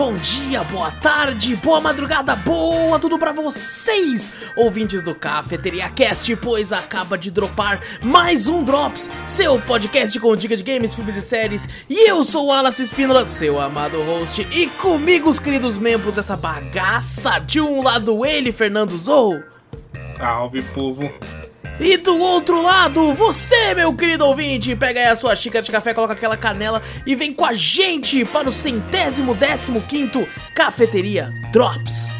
bom dia, boa tarde, boa madrugada, boa tudo pra vocês, ouvintes do Cafeteria Cast, pois acaba de dropar mais um Drops, seu podcast com dicas de games, filmes e séries. E eu sou o Wallace Espínola, seu amado host, e comigo os queridos membros dessa bagaça. De um lado ele, Fernando Zou. Salve, povo. E do outro lado, você, meu querido ouvinte, pega aí a sua xícara de café, coloca aquela canela e vem com a gente para o centésimo décimo quinto Cafeteria Drops.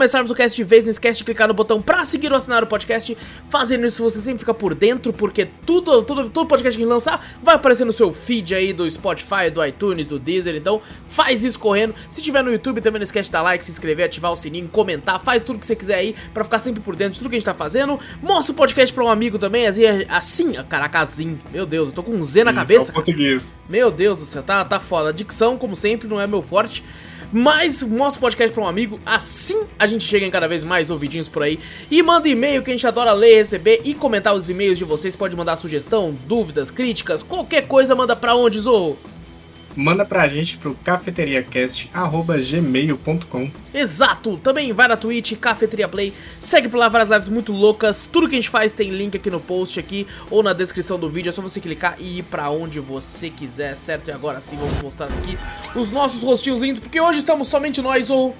Começarmos o cast de vez, não esquece de clicar no botão pra seguir ou assinar o podcast. Fazendo isso, você sempre fica por dentro, porque tudo, tudo, todo podcast que lançar vai aparecer no seu feed aí do Spotify, do iTunes, do Deezer. Então, faz isso correndo. Se tiver no YouTube, também não esquece de dar like, se inscrever, ativar o sininho, comentar. Faz tudo que você quiser aí pra ficar sempre por dentro de tudo que a gente tá fazendo. Mostra o podcast pra um amigo também, assim, assim caraca, assim. Meu Deus, eu tô com um Z na Isso, cabeça. é português. Meu Deus do céu, tá, tá foda. A dicção, como sempre, não é meu forte. Mas mostra o podcast pra um amigo, assim a gente chega em cada vez mais ouvidinhos por aí. E manda e-mail que a gente adora ler, receber e comentar os e-mails de vocês. Pode mandar sugestão, dúvidas, críticas, qualquer coisa, manda pra onde, Zorro? Manda pra gente pro cafeteriacast.gmail.com. Exato! Também vai na Twitch, Cafeteria Play, segue por lá várias lives muito loucas. Tudo que a gente faz tem link aqui no post aqui ou na descrição do vídeo. É só você clicar e ir pra onde você quiser, certo? E agora sim vamos mostrar aqui os nossos rostinhos lindos, porque hoje estamos somente nós ou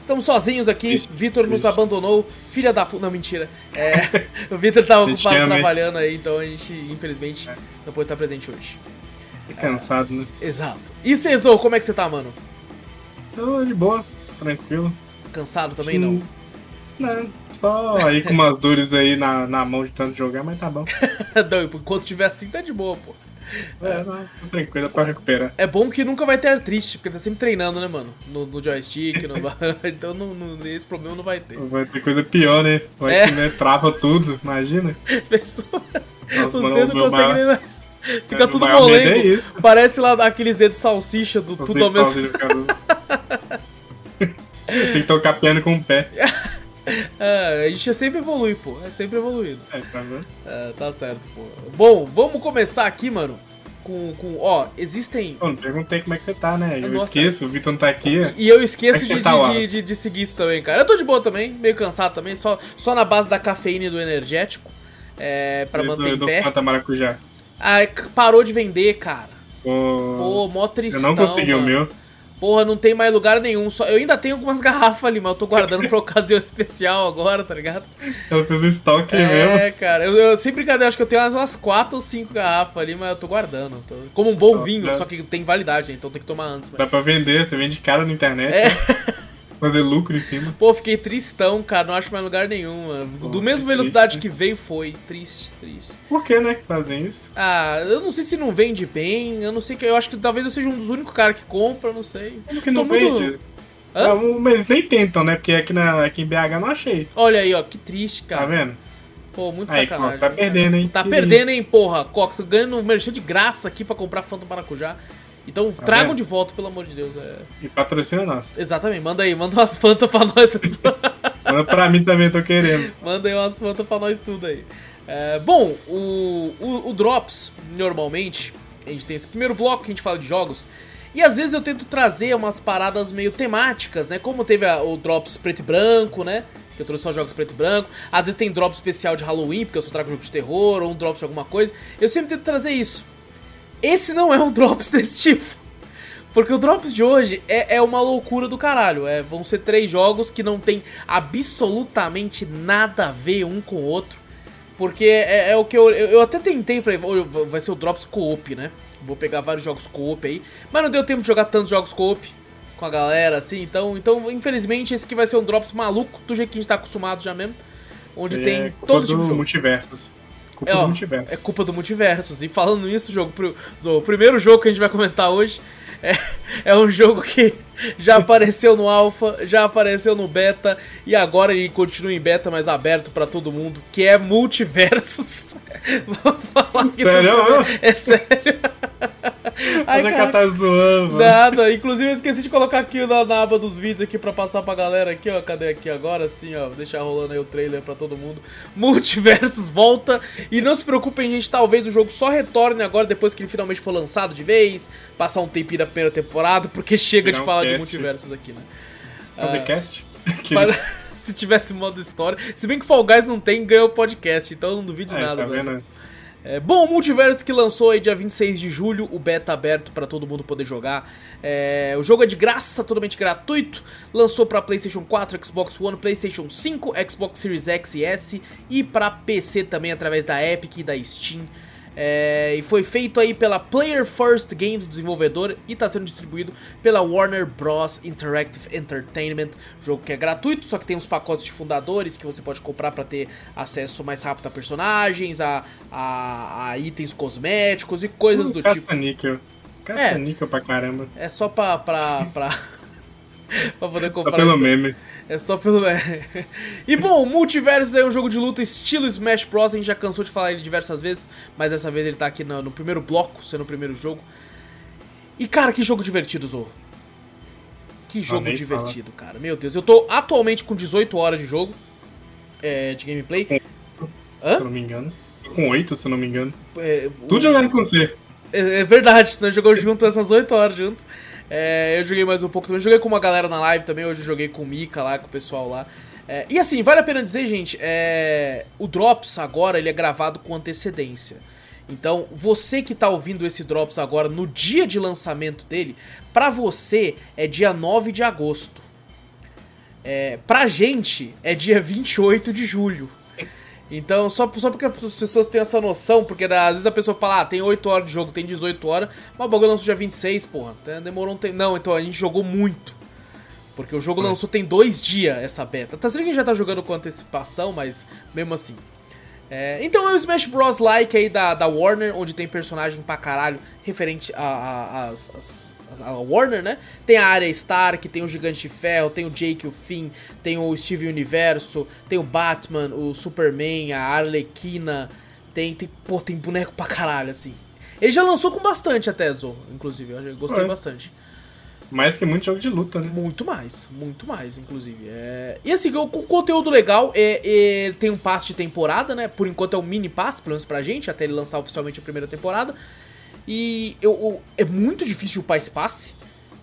Estamos sozinhos aqui, Vitor nos abandonou, filha da puta. Não, mentira. É, o Vitor tava ocupado trabalhando aí, então a gente, infelizmente, não pode estar presente hoje. Tô cansado, né? Exato. E Cezou, como é que você tá, mano? Tô de boa, tranquilo. Cansado também não? Não, só aí com umas dores aí na, na mão de tanto jogar, mas tá bom. não, enquanto tiver assim tá de boa, pô. É, não, tô tranquilo, pra recuperar. É bom que nunca vai ter artrite, porque tá sempre treinando, né, mano? No, no joystick, no... então não, não- esse problema não vai ter. Vai ter coisa pior, né? Vai É. que né, trava tudo, imagina. Pessoa- Nossa, Os mano, dedos não conseguem mais. Fica É, tudo medo molengo. é isso. Parece lá aqueles dedos de salsicha do Os tudo ao mesmo cara. Tem que tocar piano com o pé. É, a gente sempre evolui, pô. É sempre evoluindo. É, tá vendo? É, tá certo, pô. Bom, vamos começar aqui, mano. Com, com. Ó, existem. Pô, não perguntei como é que você tá, né? Eu Nossa. esqueço, o Vitor não tá aqui. E eu esqueço é de, tá, de, de, de- seguir isso também, cara. Eu tô de boa também, meio cansado também, só, só na base da cafeína e do energético. É, pra Eu manter dou- em eu dou pé. Fanta maracujá. Ah, parou de vender, cara. Pô, Pô, mó tristão. eu não consegui o mano. meu. Porra, não tem mais lugar nenhum. Só, eu ainda tenho algumas garrafas ali, mas eu tô guardando pra ocasião especial agora, tá ligado? Eu fiz um estoque É, mesmo. cara. Eu, eu, sem brincadeira, acho que eu tenho umas, umas 4 ou 5 garrafas ali, mas eu tô guardando. Tô- como um bom Nossa, vinho, né? só que tem validade, né? então tem que tomar antes. Mas... Dá pra vender, você vende caro na internet. É. Fazer lucro em cima. Pô, fiquei tristão, cara. Não acho mais lugar nenhum, mano. Do Pô, mesmo que velocidade triste, que veio, foi. Triste, triste. Por que, né, que fazem isso? Ah, eu não sei se não vende bem. Eu não sei que. Eu acho que talvez eu seja um dos únicos caras que compra, eu não sei. Como que Estou não muito- vende? Hã? Não, mas eles nem tentam, né? Porque aqui, na, aqui em BH não achei. Olha aí, ó, que triste, Tá cara. vendo? Pô, muito Aí, sacanagem. Coca, tá perdendo, hein? Tá Que perdendo, hein, porra. Coca, tô ganhando um merchan de graça aqui pra comprar Fanta Maracujá. Então tragam vendo? de volta, pelo amor de Deus. É... E patrocina nós. Exatamente, manda aí, manda umas Fanta pra nós. Manda pra mim também, tô querendo. manda aí umas Fanta pra nós tudo aí. É, bom, o, o, o Drops, normalmente, a gente tem esse primeiro bloco que a gente fala de jogos. E às vezes eu tento trazer umas paradas meio temáticas, né? Como teve a- o Drops preto e branco, né? Que eu trouxe só jogos preto e branco. Às vezes tem Drops especial de Halloween, porque eu só trago jogo de terror, ou um Drops de alguma coisa. Eu sempre tento trazer isso. Esse não é um Drops desse tipo. Porque o Drops de hoje é, é uma loucura do caralho. É, vão ser três jogos que não tem absolutamente nada a ver um com o outro. Porque é, é o que eu, eu. eu até tentei, falei, "Ô, vai ser o Drops Co-op, né? Vou pegar vários jogos co-op aí. Mas não deu tempo de jogar tantos jogos co-op com a galera, assim. Então, então, infelizmente, esse aqui vai ser um Drops maluco, do jeito que a gente tá acostumado já mesmo. onde É tem todo do tipo de jogo. multiversos. Culpa É, do multiverso. é culpa do multiversos. E falando nisso, jogo, o primeiro jogo que a gente vai comentar hoje é, é um jogo que já apareceu no alpha, já apareceu no beta e agora ele continua em beta, mas aberto pra todo mundo, que é Multiversos. Vou falar aqui do- Sério? É sério. Ai, Mas cara, cara tá zoando. Nada, inclusive eu esqueci de colocar aqui na, na aba dos vídeos aqui pra passar pra galera aqui, ó. Cadê aqui agora? Assim, ó. Deixar rolando aí o trailer pra todo mundo. Multiversos volta. E não se preocupem, gente. Talvez o jogo só retorne agora, depois que ele finalmente for lançado de vez. Passar um tempinho da primeira temporada, porque chega de falar de multiversos aqui, né? Fazer Ah, cast? Que se tivesse modo história. Se bem que Fall Guys não tem, ganhou o podcast, então eu não duvido de É, nada. tá velho. vendo? É, bom, o Multiverso que lançou aí dia 26 de julho, o beta aberto pra todo mundo poder jogar. É, o jogo é de graça, totalmente gratuito. Lançou pra PlayStation 4, Xbox One, PlayStation 5, Xbox Series X e S e pra PC também através da Epic e da Steam. É, e foi feito aí pela Player First Games, desenvolvedor, e está sendo distribuído pela Warner Bros. Interactive Entertainment. Jogo que é gratuito, só que tem uns pacotes de fundadores que você pode comprar para ter acesso mais rápido a personagens, a, a, a itens cosméticos e coisas do tipo. Caça-níquel. É. Caça-níquel pra caramba. É só pra. pra, pra... pra poder Só comprar. pelo esse- meme. É só pelo. e bom, o Multiversus é um jogo de luta estilo Smash Bros. A gente já cansou de falar ele diversas vezes, mas dessa vez ele tá aqui no, no primeiro bloco, sendo o primeiro jogo. E cara, que jogo divertido, Zorro. Que jogo divertido, cara. Meu Deus, eu tô atualmente com 18 horas de jogo é, de gameplay. Se Hã? eu não me engano. Tô com 8, se eu não me engano. É, Tudo o- jogando com você. É, é verdade, nós jogamos junto essas 8 horas juntos. É, eu joguei mais um pouco também. Joguei com uma galera na live também. Hoje eu joguei com o Mika lá, com o pessoal lá. É, e assim, vale a pena dizer, gente, é, o Drops agora ele é gravado com antecedência. Então, você que tá ouvindo esse Drops agora no dia de lançamento dele, pra você é dia 9 de agosto. É, pra gente é dia 28 de julho. Então, só, só porque as pessoas têm essa noção, porque às vezes a pessoa fala, ah, tem 8 horas de jogo, tem 18 horas, mas o bagulho lançou dia 26, porra. Até Demorou um tempo. Não, então a gente jogou muito. Porque o jogo lançou tem dois dias essa beta. Tá certo que a gente já tá jogando com antecipação, mas mesmo assim. É, então é o Smash Bros. like aí da, da Warner, onde tem personagem pra caralho referente a, a, Warner, né? Tem a área Stark, tem o Gigante de Ferro, tem o Jake o Finn, tem o Steve Universo, tem o Batman, o Superman, a Arlequina, tem, tem, pô, tem boneco pra caralho, assim. Ele já lançou com bastante até, Zorro, inclusive, eu gostei É. bastante. Mais que muito jogo de luta, né? Muito mais, muito mais, inclusive. É... E assim, o, o conteúdo legal é, é- tem um passe de temporada, né? Por enquanto é um mini passe, pelo menos pra gente, até ele lançar oficialmente a primeira temporada. E eu, eu- é muito difícil upar esse passe.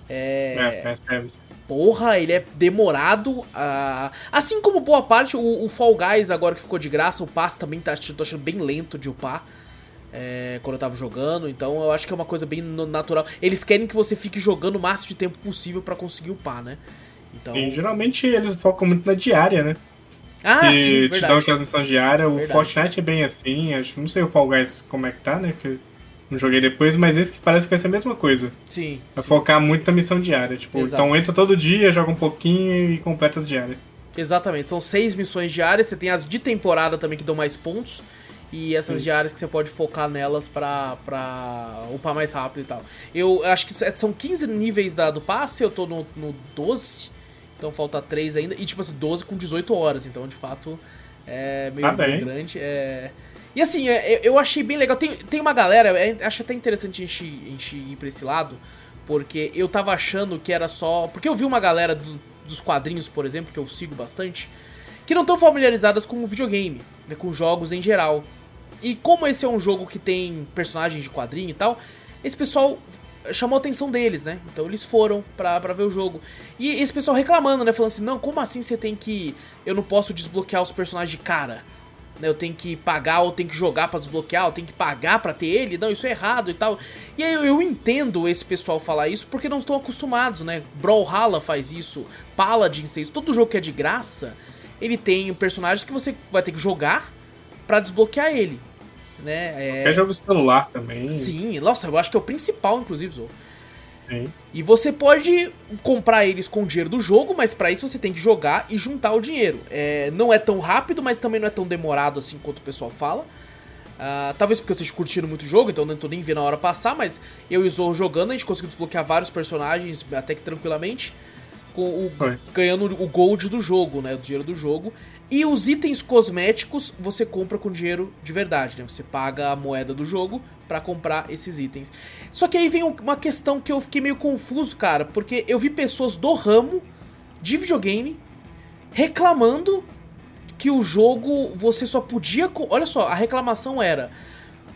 É, É, é, é. Porra, ele é demorado. Assim como boa parte, o, o Fall Guys, agora que ficou de graça, o passe também tá, tô achando bem lento de upar. é, quando eu tava jogando, então eu acho que é uma coisa bem natural. Eles querem que você fique jogando o máximo de tempo possível pra conseguir upar, né? Então. E geralmente eles focam muito na diária, né? Ah, que sim, te dão verdade. aquela missão diária. O Verdade. Fortnite é bem assim. Acho, não sei o Fall Guys como é que tá, né? Que não joguei depois, mas esse que parece que vai ser a mesma coisa. Sim. Vai focar muito na missão diária. Tipo, Exato. então entra todo dia, joga um pouquinho e completa as diárias. Exatamente, são seis missões diárias, você tem as de temporada também que dão mais pontos. E essas Sim. diárias que você pode focar nelas pra, pra upar mais rápido e tal. Eu acho que são 15 níveis da, do passe, eu tô no, no 12, então falta 3 ainda. E tipo assim, 12 com 18 horas, então de fato é meio, Tá meio grande. É... E assim, é, eu- eu achei bem legal. Tem, tem uma galera, é, acho até interessante a gente, a gente ir pra esse lado, porque eu tava achando que era só. Porque eu vi uma galera do- dos quadrinhos, por exemplo, que eu sigo bastante, que não estão familiarizadas com o videogame, né, com jogos em geral. E como esse é um jogo que tem personagens de quadrinho e tal, esse pessoal chamou a atenção deles, né? Então eles foram pra, pra ver o jogo. E esse pessoal reclamando, né? Falando assim, não, como assim você tem que. Eu não posso desbloquear os personagens de cara? Né, eu tenho que pagar ou tenho que jogar pra desbloquear, eu tenho que pagar pra ter ele, não, isso é errado e tal. E aí eu, eu entendo esse pessoal falar isso porque não estão acostumados, né? Brawlhalla faz isso, Paladin faz isso, todo jogo que é de graça, ele tem personagens que você vai ter que jogar pra desbloquear ele, né? É, É jogo celular também. Sim, nossa, eu acho que é o principal, inclusive, Zou. Sim. E você pode comprar eles com o dinheiro do jogo, mas para isso você tem que jogar e juntar o dinheiro. É, não é tão rápido, mas também não é tão demorado assim quanto o pessoal fala. Uh, talvez porque vocês curtiram muito o jogo, então não tô nem vendo a hora passar, mas eu e o Zorro jogando, a gente conseguiu desbloquear vários personagens até que tranquilamente, com o, ganhando o gold do jogo, né? O dinheiro do jogo. E os itens cosméticos você compra com dinheiro de verdade, né? Você paga a moeda do jogo para comprar esses itens. Só que aí vem uma questão que eu fiquei meio confuso, cara, porque eu vi pessoas do ramo de videogame reclamando que o jogo você só podia. Olha só, a reclamação era: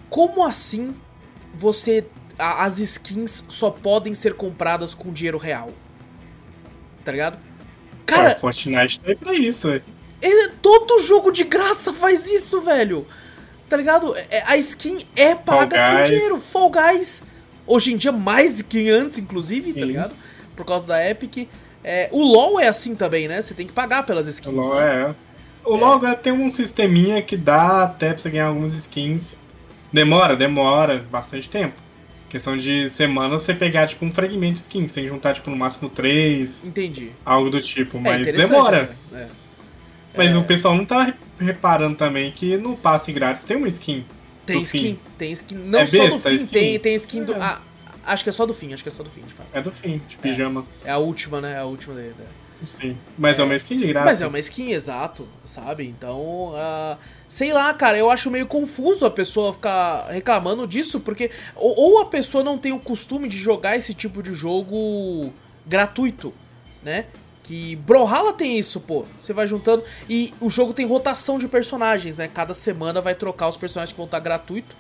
como assim você. as skins só podem ser compradas com dinheiro real? Tá ligado? Cara. Fortnite tá aí pra isso, é. Ele, todo jogo de graça faz isso, velho. Tá ligado? É, a skin é paga com dinheiro. Fall Guys. Hoje em dia, mais que antes, inclusive, tá Sim. tá ligado? Por causa da Epic. É, o LoL é assim também, né? Você tem que pagar pelas skins. O LoL né? é. O LoL agora tem um sisteminha que dá até pra você ganhar algumas skins. Demora, demora bastante tempo. Questão de semana você pegar, tipo, um fragmento de skin, sem juntar, tipo, no máximo três. Entendi. Algo do tipo, é mas demora. Né? É. Mas é... o pessoal não tá reparando também que no passe grátis tem uma skin. Tem skin, fim. tem skin. Não é só besta, do fim, tem, tem skin do. Ah, acho que é só do fim, acho que é só do fim, de fato. É do fim, de pijama. É, é a última, né? É a última dele. Sim. Mas é, é, uma skin de graça. Mas é uma skin, exato, sabe? Então, uh, sei lá, cara, eu acho meio confuso a pessoa ficar reclamando disso, porque ou, ou, a pessoa não tem o costume de jogar esse tipo de jogo gratuito, né? Que Brawlhalla tem isso, pô. Você vai juntando e o jogo tem rotação de personagens, né? Cada semana vai trocar os personagens que vão estar gratuito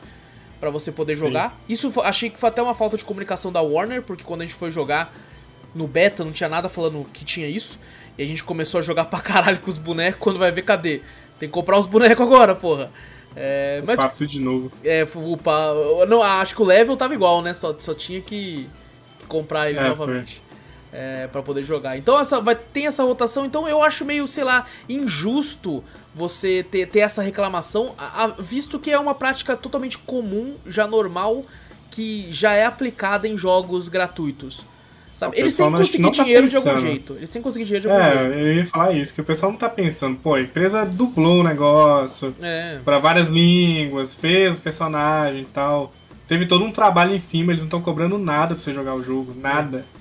para você poder jogar. Sim. Isso achei que foi até uma falta de comunicação da Warner, porque quando a gente foi jogar no beta não tinha nada falando que tinha isso. E a gente começou a jogar pra caralho com os bonecos, quando vai ver, cadê? Tem que comprar os bonecos agora, porra. É, mas de novo. É, upa, não, acho que o level tava igual, né? Só, só tinha que, que comprar ele é, novamente. Foi é, para poder jogar. Então essa vai tem essa rotação, então eu acho meio, sei lá, injusto você ter, ter essa reclamação, a, a, visto que é uma prática totalmente comum, já normal, que já é aplicada em jogos gratuitos. Sabe? Eles têm que conseguir tá dinheiro pensando. de algum jeito. Eles têm que conseguir dinheiro de algum é, jeito. Eu ia falar isso, que o pessoal não tá pensando, pô, a empresa dublou o negócio é. para várias línguas, fez os personagens e tal. Teve todo um trabalho em cima, eles não estão cobrando nada pra você jogar o jogo, nada. É.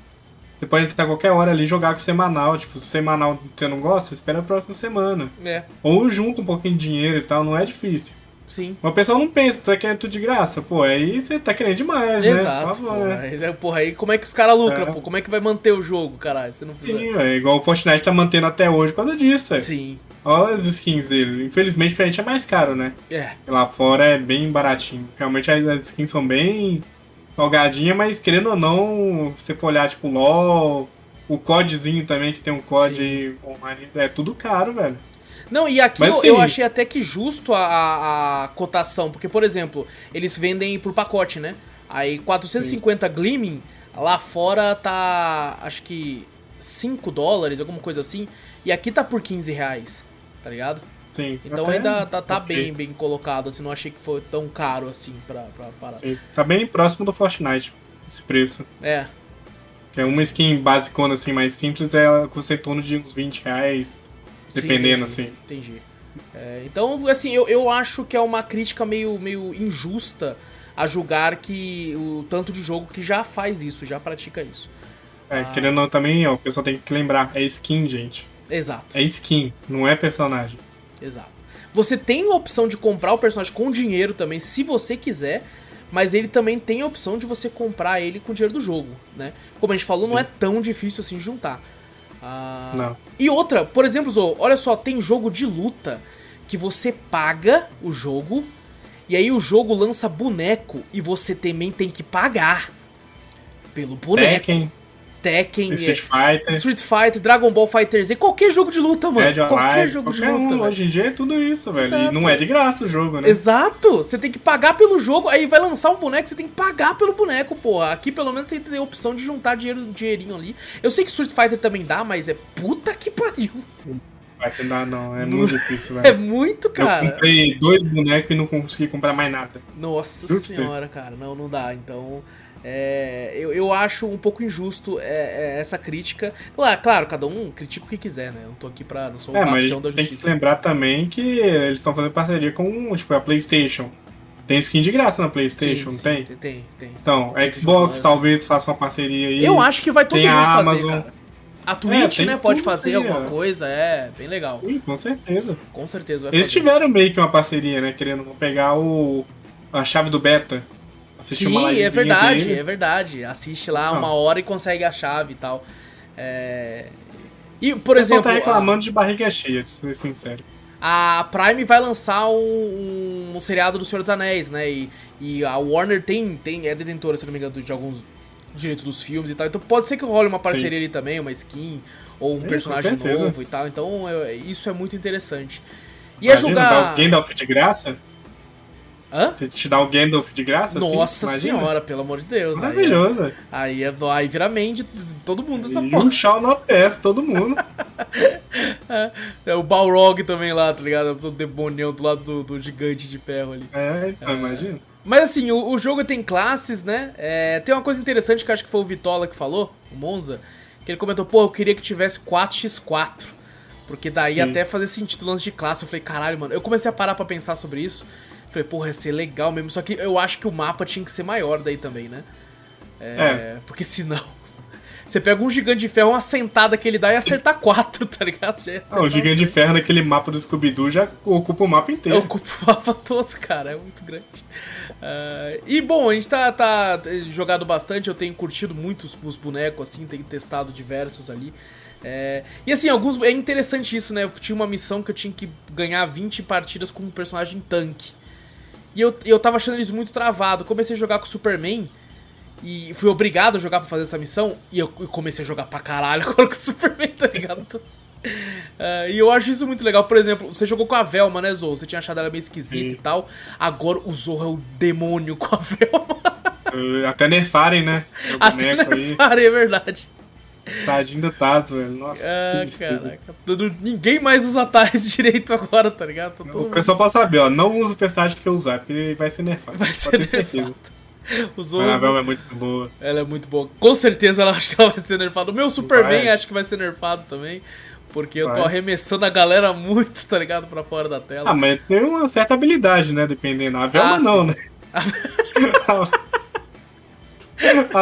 Você pode entrar qualquer hora ali e jogar com o semanal. Tipo, se semanal você não gosta, espera a próxima semana. É. Ou junta um pouquinho de dinheiro e tal, não é difícil. Sim. Mas o pessoal não pensa, você quer tudo de graça. Pô, aí você tá querendo demais, Exato, né? Exato. Porra. Né? porra, aí como é que os caras lucram, é. pô? Como é que vai manter o jogo, caralho? Você não Sim, é igual o Fortnite tá mantendo até hoje por causa disso, é. Sim. Olha as skins dele. Infelizmente pra gente é mais caro, né? É. Lá fora é bem baratinho. Realmente as skins são bem salgadinha, mas querendo ou não, você for olhar, tipo, LOL, o CODzinho também, que tem um COD aí online, é tudo caro, velho. Não, e aqui eu, eu, achei até que justo a, a, a, cotação, porque, por exemplo, eles vendem por pacote, né? Aí 450 sim. Gleaming, lá fora tá, acho que 5 dólares, alguma coisa assim, e aqui tá por 15 reais, tá ligado? Sim. Então Até ainda tá, tá okay. bem, bem colocado, assim, não achei que foi tão caro assim pra, pra parar. Sim. Tá bem próximo do Fortnite, esse preço. É. Que é uma skin basicona, assim, mais simples, é custa em torno de uns 20 reais, dependendo, Sim, entendi, assim. Entendi. É, então, assim, eu, eu acho que é uma crítica meio, meio injusta a julgar que o tanto de jogo que já faz isso, já pratica isso. É, ah. querendo ou não, também, ó, o pessoal tem que lembrar, é skin, gente. Exato. É skin, não é personagem. Exato. Você tem a opção de comprar o personagem com dinheiro também, se você quiser, mas ele também tem a opção de você comprar ele com dinheiro do jogo, né? Como a gente falou, não é tão difícil assim juntar. Ah... Não. E outra, por exemplo, Zo, olha só, tem jogo de luta que você paga o jogo e aí o jogo lança boneco e você também tem que pagar pelo boneco. Tekken. Tekken, Street Fighter, Street Fighter, Dragon Ball Fighter Z, qualquer jogo de luta, mano. Dead qualquer jogo qualquer de luta. Um, hoje em dia é tudo isso, velho. Exato. E não é de graça o jogo, né? Exato! Você tem que pagar pelo jogo, aí vai lançar um boneco, você tem que pagar pelo boneco, porra. Aqui pelo menos você tem a opção de juntar dinheiro, dinheirinho ali. Eu sei que Street Fighter também dá, mas é puta que pariu. Vai tentar, não. É muito difícil, velho. É muito, cara. Eu comprei dois bonecos e não consegui comprar mais nada. Nossa Juro senhora, cara. Não, não dá. Então. É, eu, eu acho um pouco injusto é, é, essa crítica. Claro, claro, cada um critica o que quiser, né? Eu não tô aqui pra. Não sou o é, bastião da justiça. Tem que lembrar também que eles estão fazendo parceria com tipo, a PlayStation. Tem skin de graça na PlayStation, sim, sim, tem? Tem, tem. tem então, Xbox talvez faça uma parceria aí. Eu acho que vai todo tem mundo fazer, Amazon. cara. A Twitch, é, né, pode fazer alguma é. coisa, é bem legal. Sim, com certeza. Com certeza Eles fazer. tiveram meio que uma parceria, né, querendo pegar o a chave do beta. Assistir Sim, uma é verdade, deles. é verdade. Assiste lá Não. uma hora e consegue a chave e tal. É... E, por Eu exemplo. tá reclamando a... de barriga cheia, de ser sincero. A Prime vai lançar um, um, seriado do Senhor dos Anéis, né? E, e a Warner tem, tem, é detentora, se não me engano, de alguns direitos dos filmes e tal. Então pode ser que role uma parceria Sim. ali também, uma skin, ou um Sim, personagem novo e tal. Então eu, isso é muito interessante. E Imagina, é jogar. Gandalf de graça? Hã? Você te dá o Gandalf de graça? Nossa assim, senhora, pelo amor de Deus. Maravilhoso. Aí, é, aí, aí vira main de todo mundo essa e porra. um no pés, todo mundo. é, é, o Balrog também lá, tá ligado? O demonião do lado do, do gigante de ferro ali. É, então, é. imagina. Mas assim, o, o, jogo tem classes, né? É, tem uma coisa interessante que acho que foi o Vitola que falou, o Monza, que ele comentou, pô, eu queria que tivesse 4x4. Porque daí Sim. até fazer sentido lance de classe. Eu falei, caralho, mano. Eu comecei a parar pra pensar sobre isso. Falei, porra, ia ser legal mesmo. Só que eu acho que o mapa tinha que ser maior daí também, né? É, é. Porque senão. Você pega um gigante de ferro, uma sentada que ele dá e acertar quatro, tá ligado? Ah, o gigante de ferro naquele mapa do Scooby-Doo já ocupa o mapa inteiro. Ocupa o mapa todo, cara. É muito grande. Uh, e bom, a gente tá, tá jogado bastante, eu tenho curtido muito os, os bonecos, assim, tenho testado diversos ali. É, e assim, alguns. É interessante isso, né? Eu tinha uma missão que eu tinha que ganhar 20 partidas com um personagem tanque. E eu, eu tava achando eles muito travado. Comecei a jogar com o Superman. E fui obrigado a jogar pra fazer essa missão. E eu comecei a jogar pra caralho agora com o Superman, tá ligado? Uh, e eu acho isso muito legal. Por exemplo, você jogou com a Velma, né, Zou? Você tinha achado ela meio esquisita Sim. e tal. Agora o Zorro é o demônio com a Velma. Até nerfarem, né? Até nerfarem, é verdade. Tadinho do Taz, velho. Nossa, ah, que caraca. Ninguém mais usa Taz direito agora, tá ligado? Tá o pessoal pode saber, ó. Não usa o personagem que eu usar, porque ele vai ser nerfado. Vai ser nerfado. Zorro, a Anabel é muito boa. Ela é muito boa. Com certeza ela acho que ela vai ser nerfada. O meu Superman vai. acho que vai ser nerfado também. Porque vai. eu tô arremessando a galera muito, tá ligado? Pra fora da tela. Ah, mas tem uma certa habilidade, né? Dependendo. A Velma ah, não, sim. né? A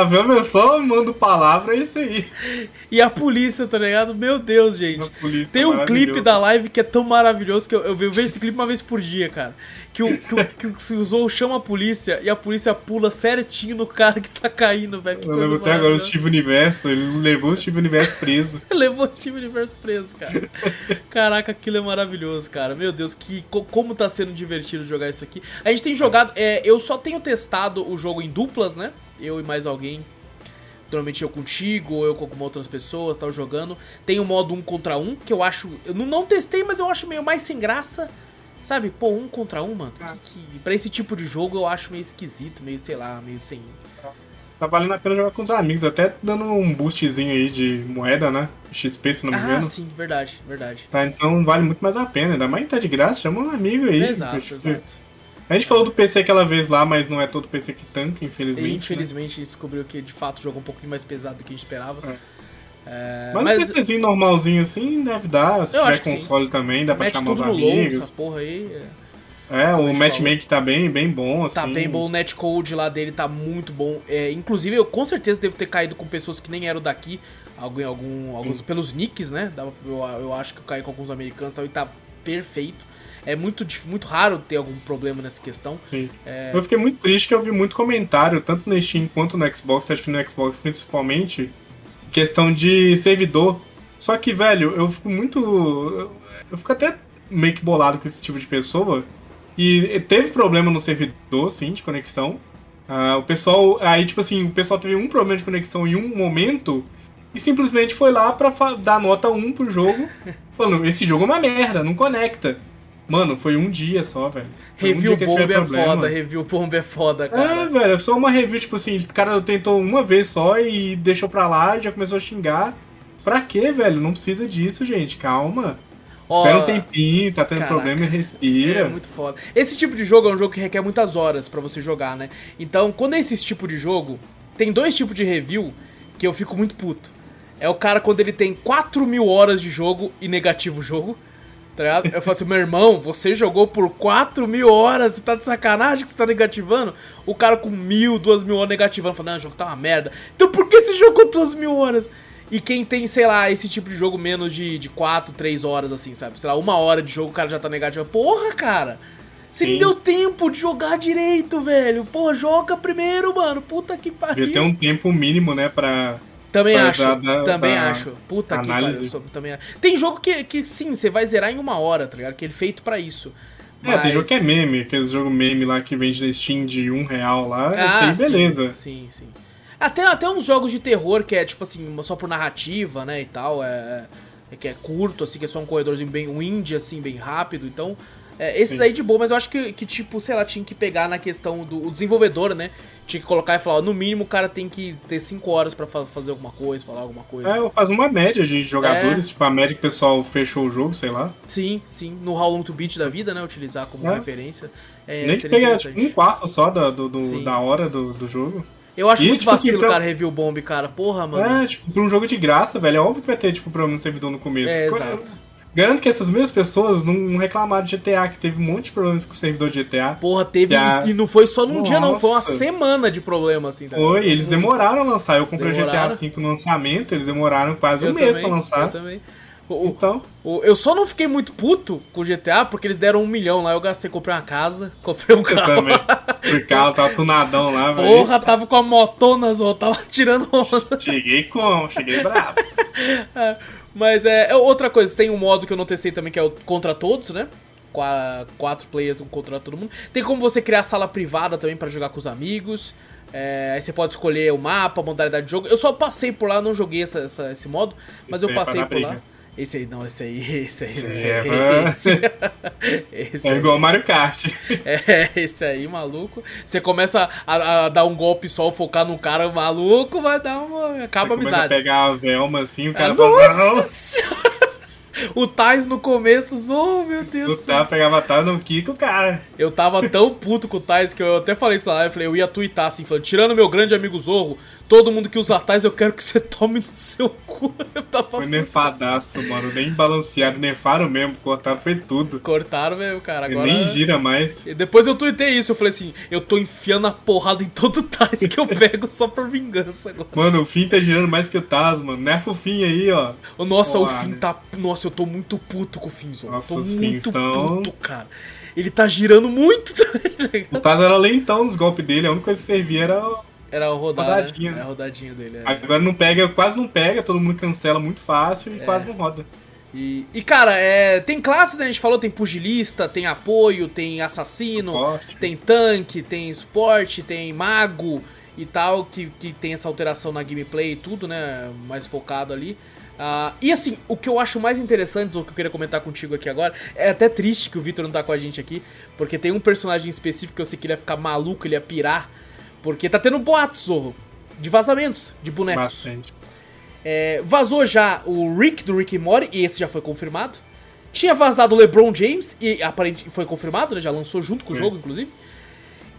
Velma só manda palavra, é isso aí. E a polícia, tá ligado? Meu Deus, gente. Tem um clipe da live que é tão maravilhoso que eu, eu vejo esse clipe uma vez por dia, cara. Que o, que o, que o Zou chama a polícia e a polícia pula certinho no cara que tá caindo, velho. Eu lembro até agora o Steve Universo, ele levou o Steve Universo preso. levou o Steve Universo preso, cara. Caraca, aquilo é maravilhoso, cara. Meu Deus, que, como tá sendo divertido jogar isso aqui. A gente tem jogado. É, eu só tenho testado o jogo em duplas, né? eu e mais alguém. Normalmente eu contigo, ou eu com algumas outras pessoas, tal, jogando. Tem o modo um contra um, que eu acho. Eu não, não testei, mas eu acho meio mais sem graça. Sabe, pô, um contra um, mano. Ah. Que, que, pra esse tipo de jogo eu acho meio esquisito, meio, sei lá, meio sem. Tá valendo a pena jogar com os amigos, até dando um boostzinho aí de moeda, né? XP, se não me engano. Ah, sim, verdade, verdade. Tá, então vale muito mais a pena. Ainda mais tá de graça, chama um amigo aí. Exato, exato. A gente falou do PC aquela vez lá, mas não é todo PC que tanca, infelizmente. E, né? infelizmente né? a gente descobriu que de fato jogou um pouquinho mais pesado do que a gente esperava. É. É, mas, mas um PCzinho normalzinho assim deve dar. Se tiver console sim. também, dá pra chamar os amigos. Low, essa porra aí. É, é o matchmaking tá bem, bem bom, tá assim. Tá bem bom, o netcode lá dele tá muito bom. É, inclusive, eu com certeza devo ter caído com pessoas que nem eram daqui. Algum, algum, alguns pelos nicks, né? Eu, eu acho que eu caí com alguns americanos e tá perfeito. É muito, muito raro ter algum problema nessa questão. É... Eu fiquei muito triste que eu vi muito comentário, tanto no Steam quanto no Xbox, acho que no Xbox principalmente, questão de servidor. Só que, velho, eu fico muito. Eu fico até meio que bolado com esse tipo de pessoa. E teve problema no servidor, sim, de conexão. Uh, o pessoal. Aí, tipo assim, o pessoal teve um problema de conexão em um momento e simplesmente foi lá pra dar nota 1 pro jogo. Falando, esse jogo é uma merda, não conecta. Mano, foi um dia só, velho. review um bomb é problema. foda, review bomb é foda, cara. É, velho, é só uma review, tipo assim, o cara tentou uma vez só e deixou pra lá e já começou a xingar. Pra quê, velho? Não precisa disso, gente, calma. Espera um tempinho, tá tendo Caraca, problema e respira. É muito foda. Esse tipo de jogo é um jogo que requer muitas horas para você jogar, né? Então, quando é esse tipo de jogo, tem dois tipos de review que eu fico muito puto. É o cara quando ele tem 4 mil horas de jogo e negativo o jogo. Tá ligado? Eu falo assim, meu irmão, você jogou por 4 mil horas, você tá de sacanagem que você tá negativando? O cara com mil, duas mil horas negativando, falando, não, o jogo tá uma merda. Então por que você jogou duas mil horas? E quem tem, sei lá, esse tipo de jogo menos de, de 4, 3 horas, assim, sabe? Sei lá, uma hora de jogo o cara já tá negativo. Porra, cara! Você Sim. nem deu tempo de jogar direito, velho. Pô, joga primeiro, mano. Puta que pariu. Devia ter um tempo mínimo, né, pra. Também pra acho, da, também da acho. Puta que pariu. Também acho. Tem jogo que, que sim, você vai zerar em uma hora, tá ligado? Que ele é feito pra isso. É, Mas... tem jogo que é meme, aqueles jogo meme lá que vende na Steam de um real lá, ah, sim, beleza. Sim, sim. Até, até uns jogos de terror que é tipo assim, só por narrativa, né, e tal, é, é que é curto, assim, que é só um corredorzinho bem, um indie, assim, bem rápido, então... É, esses Sim. aí de boa, mas eu acho que, que, tipo, sei lá, tinha que pegar na questão do desenvolvedor, né? Tinha que colocar e falar, ó, no mínimo o cara tem que ter 5 horas para fa fazer alguma coisa, falar alguma coisa. É, faz uma média de jogadores, é. tipo, a média que o pessoal fechou o jogo, sei lá. Sim, sim. No How Long to Beat da vida, né? Utilizar como é. referência. É, Nem que pegar tipo, um quarto só da, do, do da hora do, do jogo. Eu acho e, muito tipo, assim, vacilo, assim, pra... cara, review bomb, cara. Porra, mano. É, tipo, pra um jogo de graça, velho, é óbvio que vai ter, tipo, problema no servidor no começo. É, exato. Garanto que essas mesmas pessoas não reclamaram de GTA, que teve um monte de problemas com o servidor de GTA. Porra, teve. A... E não foi só num Nossa. dia, não. Foi uma semana de problema, assim. Tá foi, eles demoraram a lançar. Eu comprei demoraram. o GTA V no lançamento, eles demoraram quase eu um também, mês pra lançar. Eu também. O, então. O, eu só não fiquei muito puto com o GTA porque eles deram um milhão lá. Eu gastei, comprei uma casa, comprei um carro. Eu também. O carro tava tunadão lá, velho. Porra, tava com a motona, tava tirando onda. Cheguei como? Cheguei bravo. é, mas é, é, outra coisa, tem um modo que eu não testei também que é o contra todos, né? Quatro players um contra todo mundo. Tem como você criar sala privada também para jogar com os amigos. É, aí você pode escolher o mapa, a modalidade de jogo. Eu só passei por lá, não joguei essa, essa esse modo, mas eu passei por lá. Esse aí, não, esse aí, esse aí. Esse é, esse, esse é igual Mario Kart. É, esse aí, maluco. Você começa a, a, dar um golpe só, focar no cara maluco, vai dar uma. Acaba a amizade. pegar a Velma assim, o cara ah, fala. Nossa! O Tais no começo, oh meu Deus. O Tais pegava Tais no Kiko, cara. Eu tava tão puto com o Tais que eu até falei isso lá. Eu falei, eu ia twittar assim, falando, tirando meu grande amigo Zorro, todo mundo que usa Tais eu quero que você tome no seu cu. Eu tava foi nerfadaço, mano. Nem balanceado, nerfaram mesmo, cortaram, foi tudo. Cortaram mesmo, cara. Agora... Nem gira mais. E depois eu tuitei isso, eu falei assim, eu tô enfiando a porrada em todo o Tais que eu pego só por vingança agora. Mano, o Fim tá girando mais que o Taz, mano. Nerfa o Fim aí, ó. Nossa, Olá, o Fim tá. Nossa, eu tô muito puto com o Fim, Zô. Nossa, tô muito tão... puto, cara. Ele tá girando muito também. O Taz era lentão nos golpes dele, a única coisa que servia era era o rodar, rodadinha. Né? É a rodadinha dele. É. Agora não pega, quase não pega, todo mundo cancela muito fácil e é. quase não roda. E, e cara, é, tem classes, né? A gente falou, tem pugilista, tem apoio, tem assassino, suporte. tem tanque, tem suporte, tem mago e tal, que, que tem essa alteração na gameplay e tudo, né? Mais focado ali. Uh, e assim, o que eu acho mais interessante, o que eu queria comentar contigo aqui agora, é até triste que o Victor não tá com a gente aqui, porque tem um personagem específico que eu sei que ele ia ficar maluco, ele ia pirar, porque tá tendo boatos, Zorro, de vazamentos de bonecos. Bastante. É, vazou já o Rick do Rick e Morty, e esse já foi confirmado. Tinha vazado o LeBron James, e aparentemente foi confirmado, né? Já lançou junto com o jogo, inclusive.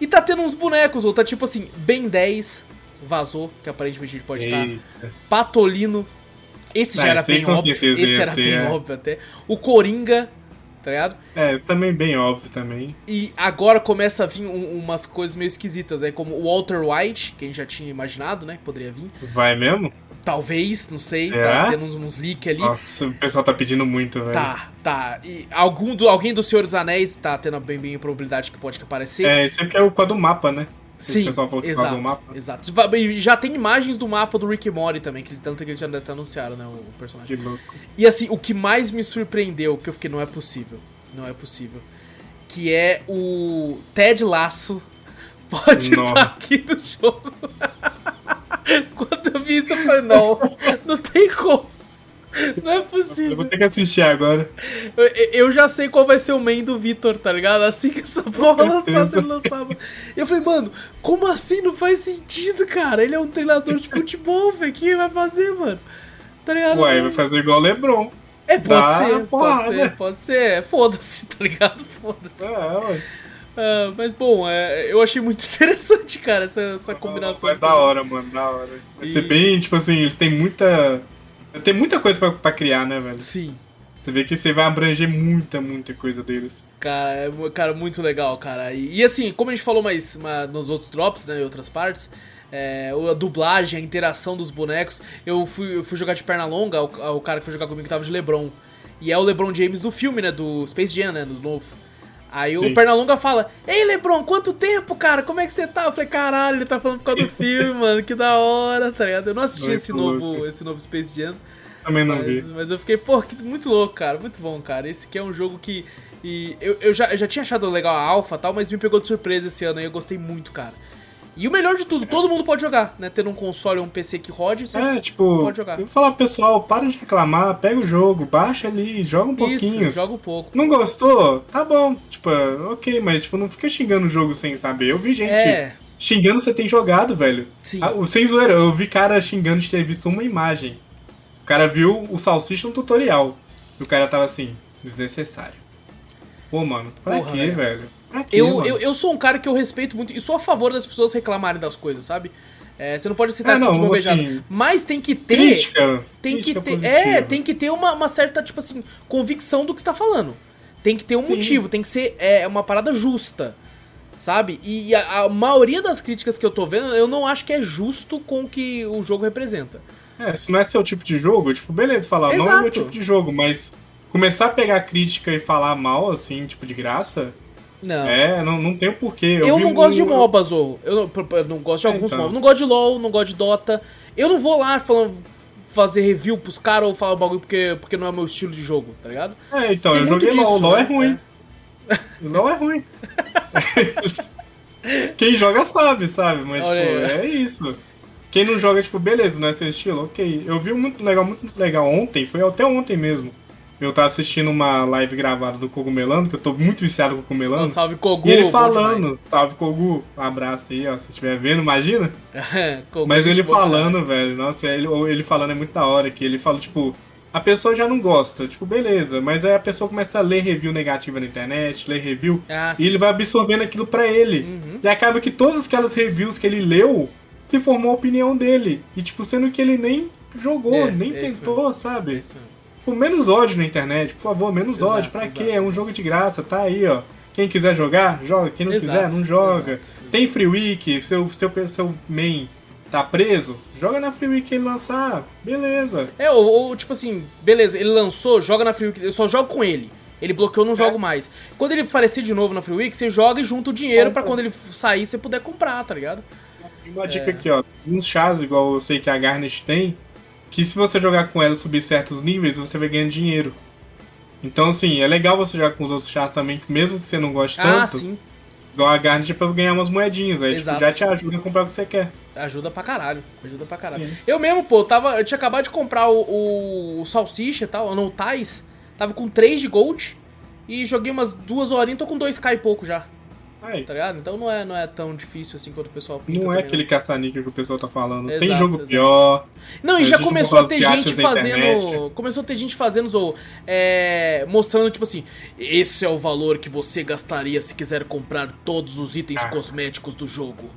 E tá tendo uns bonecos, ou tá tipo assim, Ben 10 vazou, que aparentemente ele pode Eita. estar. Patolino, esse já era bem óbvio. Esse era ter, bem é. óbvio até. O Coringa, tá ligado? É, isso também é bem óbvio também. E agora começa a vir um, umas coisas meio esquisitas, né? Como o Walter White, que a gente já tinha imaginado, né? Que poderia vir. Vai mesmo? Talvez, não sei, é? tá tendo uns, uns leaks ali. Nossa, o pessoal tá pedindo muito, velho. Tá, tá. E algum do, alguém do Senhor dos Anéis tá tendo bem, bem a probabilidade que pode aparecer. É, esse aqui é o quadro do mapa, né? Sim, exato, mapa. exato. E já tem imagens do mapa do Rick Mori também, que tanto que eles já até anunciaram, né, o personagem. Que louco. E assim, o que mais me surpreendeu, que eu fiquei, não é possível, não é possível, que é o Ted Laço pode estar tá aqui no jogo. Quando eu vi isso, eu falei, não, não tem como. Não é possível. Eu vou ter que assistir agora. Eu, eu já sei qual vai ser o main do Vitor, tá ligado? Assim que essa porra lançasse, ele lançava. Eu falei, mano, como assim? Não faz sentido, cara. Ele é um treinador de futebol, velho. O que ele vai fazer, mano? Tá ligado? Ué, vai fazer igual o Lebron. É, pode Dá ser, pode ser, pode ser. Foda-se, tá ligado? Foda-se. É, ué. Uh, mas bom, é, eu achei muito interessante, cara, essa, essa combinação. É da hora, mano, da hora. Vai e... ser bem, tipo assim, eles têm muita. Tem muita coisa pra, pra criar, né, velho? Sim. Você vê que você vai abranger muita, muita coisa deles. Cara, é cara, muito legal, cara. E, e assim, como a gente falou mais uma, nos outros drops, né, em outras partes, é, a dublagem, a interação dos bonecos. Eu fui, eu fui jogar de perna longa, o, o cara que foi jogar comigo tava de LeBron. E é o LeBron James do filme, né, do Space Jam, né, do novo. Aí Sim. o Pernalonga fala: Ei, Lebron, quanto tempo, cara? Como é que você tá? Eu falei: Caralho, ele tá falando por causa do filme, mano, que da hora, tá ligado? Eu não assisti esse novo, esse novo Space Jam. Também não mas, vi. Mas eu fiquei, pô, que, muito louco, cara, muito bom, cara. Esse aqui é um jogo que. E eu, eu, já, eu já tinha achado legal a Alpha e tal, mas me pegou de surpresa esse ano aí, eu gostei muito, cara. E o melhor de tudo, todo mundo pode jogar, né? Tendo um console ou um PC que rode, você é, tipo, pode jogar. Eu vou falar, pessoal, para de reclamar, pega o jogo, baixa ali, joga um pouquinho. Isso, joga um pouco. Não gostou? Tá bom. Tipo, ok, mas tipo, não fica xingando o jogo sem saber. Eu vi gente é. xingando você tem jogado, velho. Sim. Ah, sem zoeira, eu vi cara xingando de ter visto uma imagem. O cara viu o salsicha no tutorial. E o cara tava assim, desnecessário. Pô, mano, pra Porra, quê, velho? velho? Eu, eu, eu sou um cara que eu respeito muito e sou a favor das pessoas reclamarem das coisas, sabe? É, você não pode citar é, não, de assim, Mas tem que ter. Crítica, tem crítica que ter. É, tem que ter uma, uma, certa, tipo assim, convicção do que está falando. Tem que ter um Sim. motivo, tem que ser é, uma parada justa. Sabe? E a, a, maioria das críticas que eu tô vendo, eu não acho que é justo com o que o jogo representa. É, se não é seu tipo de jogo, tipo, beleza, falar, Exato. não é meu tipo de jogo, mas começar a pegar crítica e falar mal, assim, tipo, de graça, não. É, não, não tem porquê. Eu, eu não gosto um... de MOBAs, ou eu não, eu não gosto de é, alguns então. MOBAs. Não gosto de LoL, não gosto de Dota. Eu não vou lá falando, fazer review pros caras ou falar o bagulho porque, porque não é meu estilo de jogo, tá ligado? É, então, tem eu joguei disso, LoL. LoL é né? ruim. É. LoL é ruim. Quem joga sabe, sabe? Mas, Olha tipo, aí. é isso. Quem não joga, tipo, beleza, não é seu estilo, ok. Eu vi um muito legal, muito legal ontem, foi até ontem mesmo eu tava assistindo uma live gravada do Cogumelano, que eu tô muito viciado com o Cogumelano. Oh, salve Kogu! E ele falando, salve Kogu, um abraço aí, ó, se estiver vendo, imagina. Mas ele falando, velho, nossa, ele, ele falando é muito da hora, que ele fala, tipo, a pessoa já não gosta, tipo, beleza, mas aí a pessoa começa a ler review negativa na internet, ler review, ah, e ele vai absorvendo aquilo pra ele. Uhum. E acaba que todas aquelas reviews que ele leu se formou a opinião dele. E, tipo, sendo que ele nem jogou, é, nem é tentou, sabe? É isso mesmo. Tipo, menos ódio na internet, por favor, menos exato, ódio. Pra exato. quê? É um jogo de graça, tá aí, ó. Quem quiser jogar, joga. Quem não exato, quiser, não joga. Tem Free Week, seu, seu, seu main tá preso, joga na Free Week que ele lançar, beleza. É, ou, ou, tipo assim, beleza, ele lançou, joga na Free Week, eu só jogo com ele. Ele bloqueou, não é. jogo mais. Quando ele aparecer de novo na Free Week, você joga e junta o dinheiro para quando ele sair você puder comprar, tá ligado? Uma dica é. aqui, ó. Uns chás, igual eu sei que a Garnet tem, que se você jogar com ela subir certos níveis, você vai ganhando dinheiro. Então, assim, é legal você jogar com os outros chás também, mesmo que você não goste ah, tanto. Sim. Igual a Garnet pra ganhar umas moedinhas, aí tipo, já te ajuda a comprar o que você quer. Ajuda pra caralho, ajuda pra caralho. Sim. Eu mesmo, pô, tava, eu tinha acabado de comprar o, o, o Salsicha e tal, não, o Tais, tava com 3 de Gold e joguei umas duas horinhas, tô com 2k e pouco já. Aí. Tá ligado? Então não é, não é tão difícil assim quanto o pessoal pinta. Não é aquele caça-níquel que o pessoal tá falando. Exato, Tem jogo exato. pior. Não, e já começou a ter gente fazendo. Começou a ter gente fazendo ou é, mostrando, tipo assim, esse é o valor que você gastaria se quiser comprar todos os itens ah. cosméticos do jogo.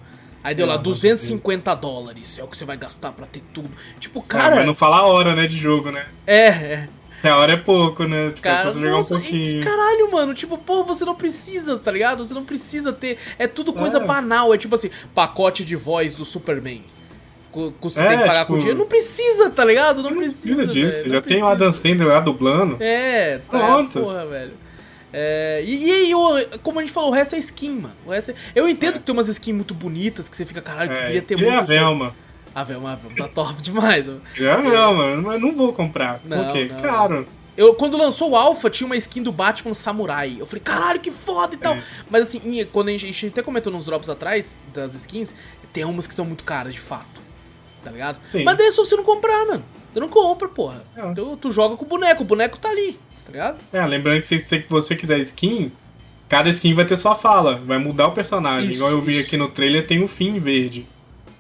Aí deu lá 250 dólares, é o que você vai gastar para ter tudo. Tipo, cara. Ah, mas não falar a hora, né, de jogo, né? É, é. A hora é pouco, né? Tipo, Cara, jogar nossa, um pouquinho. caralho, mano. Tipo, pô, você não precisa, tá ligado? Você não precisa ter. É tudo coisa é. banal. É tipo assim, pacote de voz do Superman. Você é, tem que pagar tipo, com dinheiro. Não precisa, tá ligado? Não, não precisa, precisa disso. Já tem o Adam Sandler lá dublando. É, tá. Pronto. Porra, velho. É, e, e aí, como a gente falou, o resto é skin, mano. O resto é... Eu entendo é. que tem umas skins muito bonitas que você fica, caralho, que é, queria ter muito. a Velma. Velma, a Velma tá top demais. É a Velma, mas não vou comprar. Não, Por quê? Não. Caro. Eu, quando lançou o Alpha, tinha uma skin do Batman Samurai. Eu falei, caralho, que foda e tal. É. Mas assim, quando a gente, a gente até comentou nos drops atrás das skins, tem umas que são muito caras, de fato. Tá ligado? Sim. Mas daí é só você não comprar, mano. Tu não compra, porra. É. Então tu joga com o boneco, o boneco tá ali, tá ligado? É, lembrando que se, se você quiser skin, cada skin vai ter sua fala, vai mudar o personagem. Isso, Igual eu vi isso. aqui no trailer, tem o um fim verde.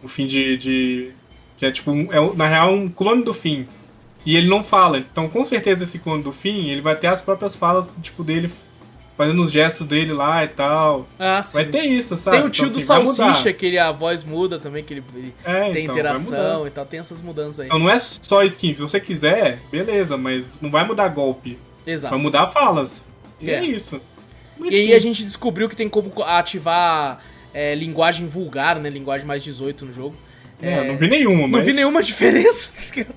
O fim de, de. que é tipo, é, na real, um clone do fim. E ele não fala. Então, com certeza, esse clone do fim, ele vai ter as próprias falas, tipo, dele fazendo os gestos dele lá e tal. Ah, sim. Vai ter isso, sabe? Tem o tio então, do assim, Salsicha, que ele, a voz muda também, que ele, ele é, tem então, interação e tal. Tem essas mudanças aí. Então não é só skin. Se você quiser, beleza, mas não vai mudar golpe. Exato. Vai mudar falas. E é, é isso. Mas, e aí a gente descobriu que tem como ativar é, linguagem vulgar, né? Linguagem mais 18 no jogo. É, é, não vi nenhuma, mas... Não vi nenhuma diferença.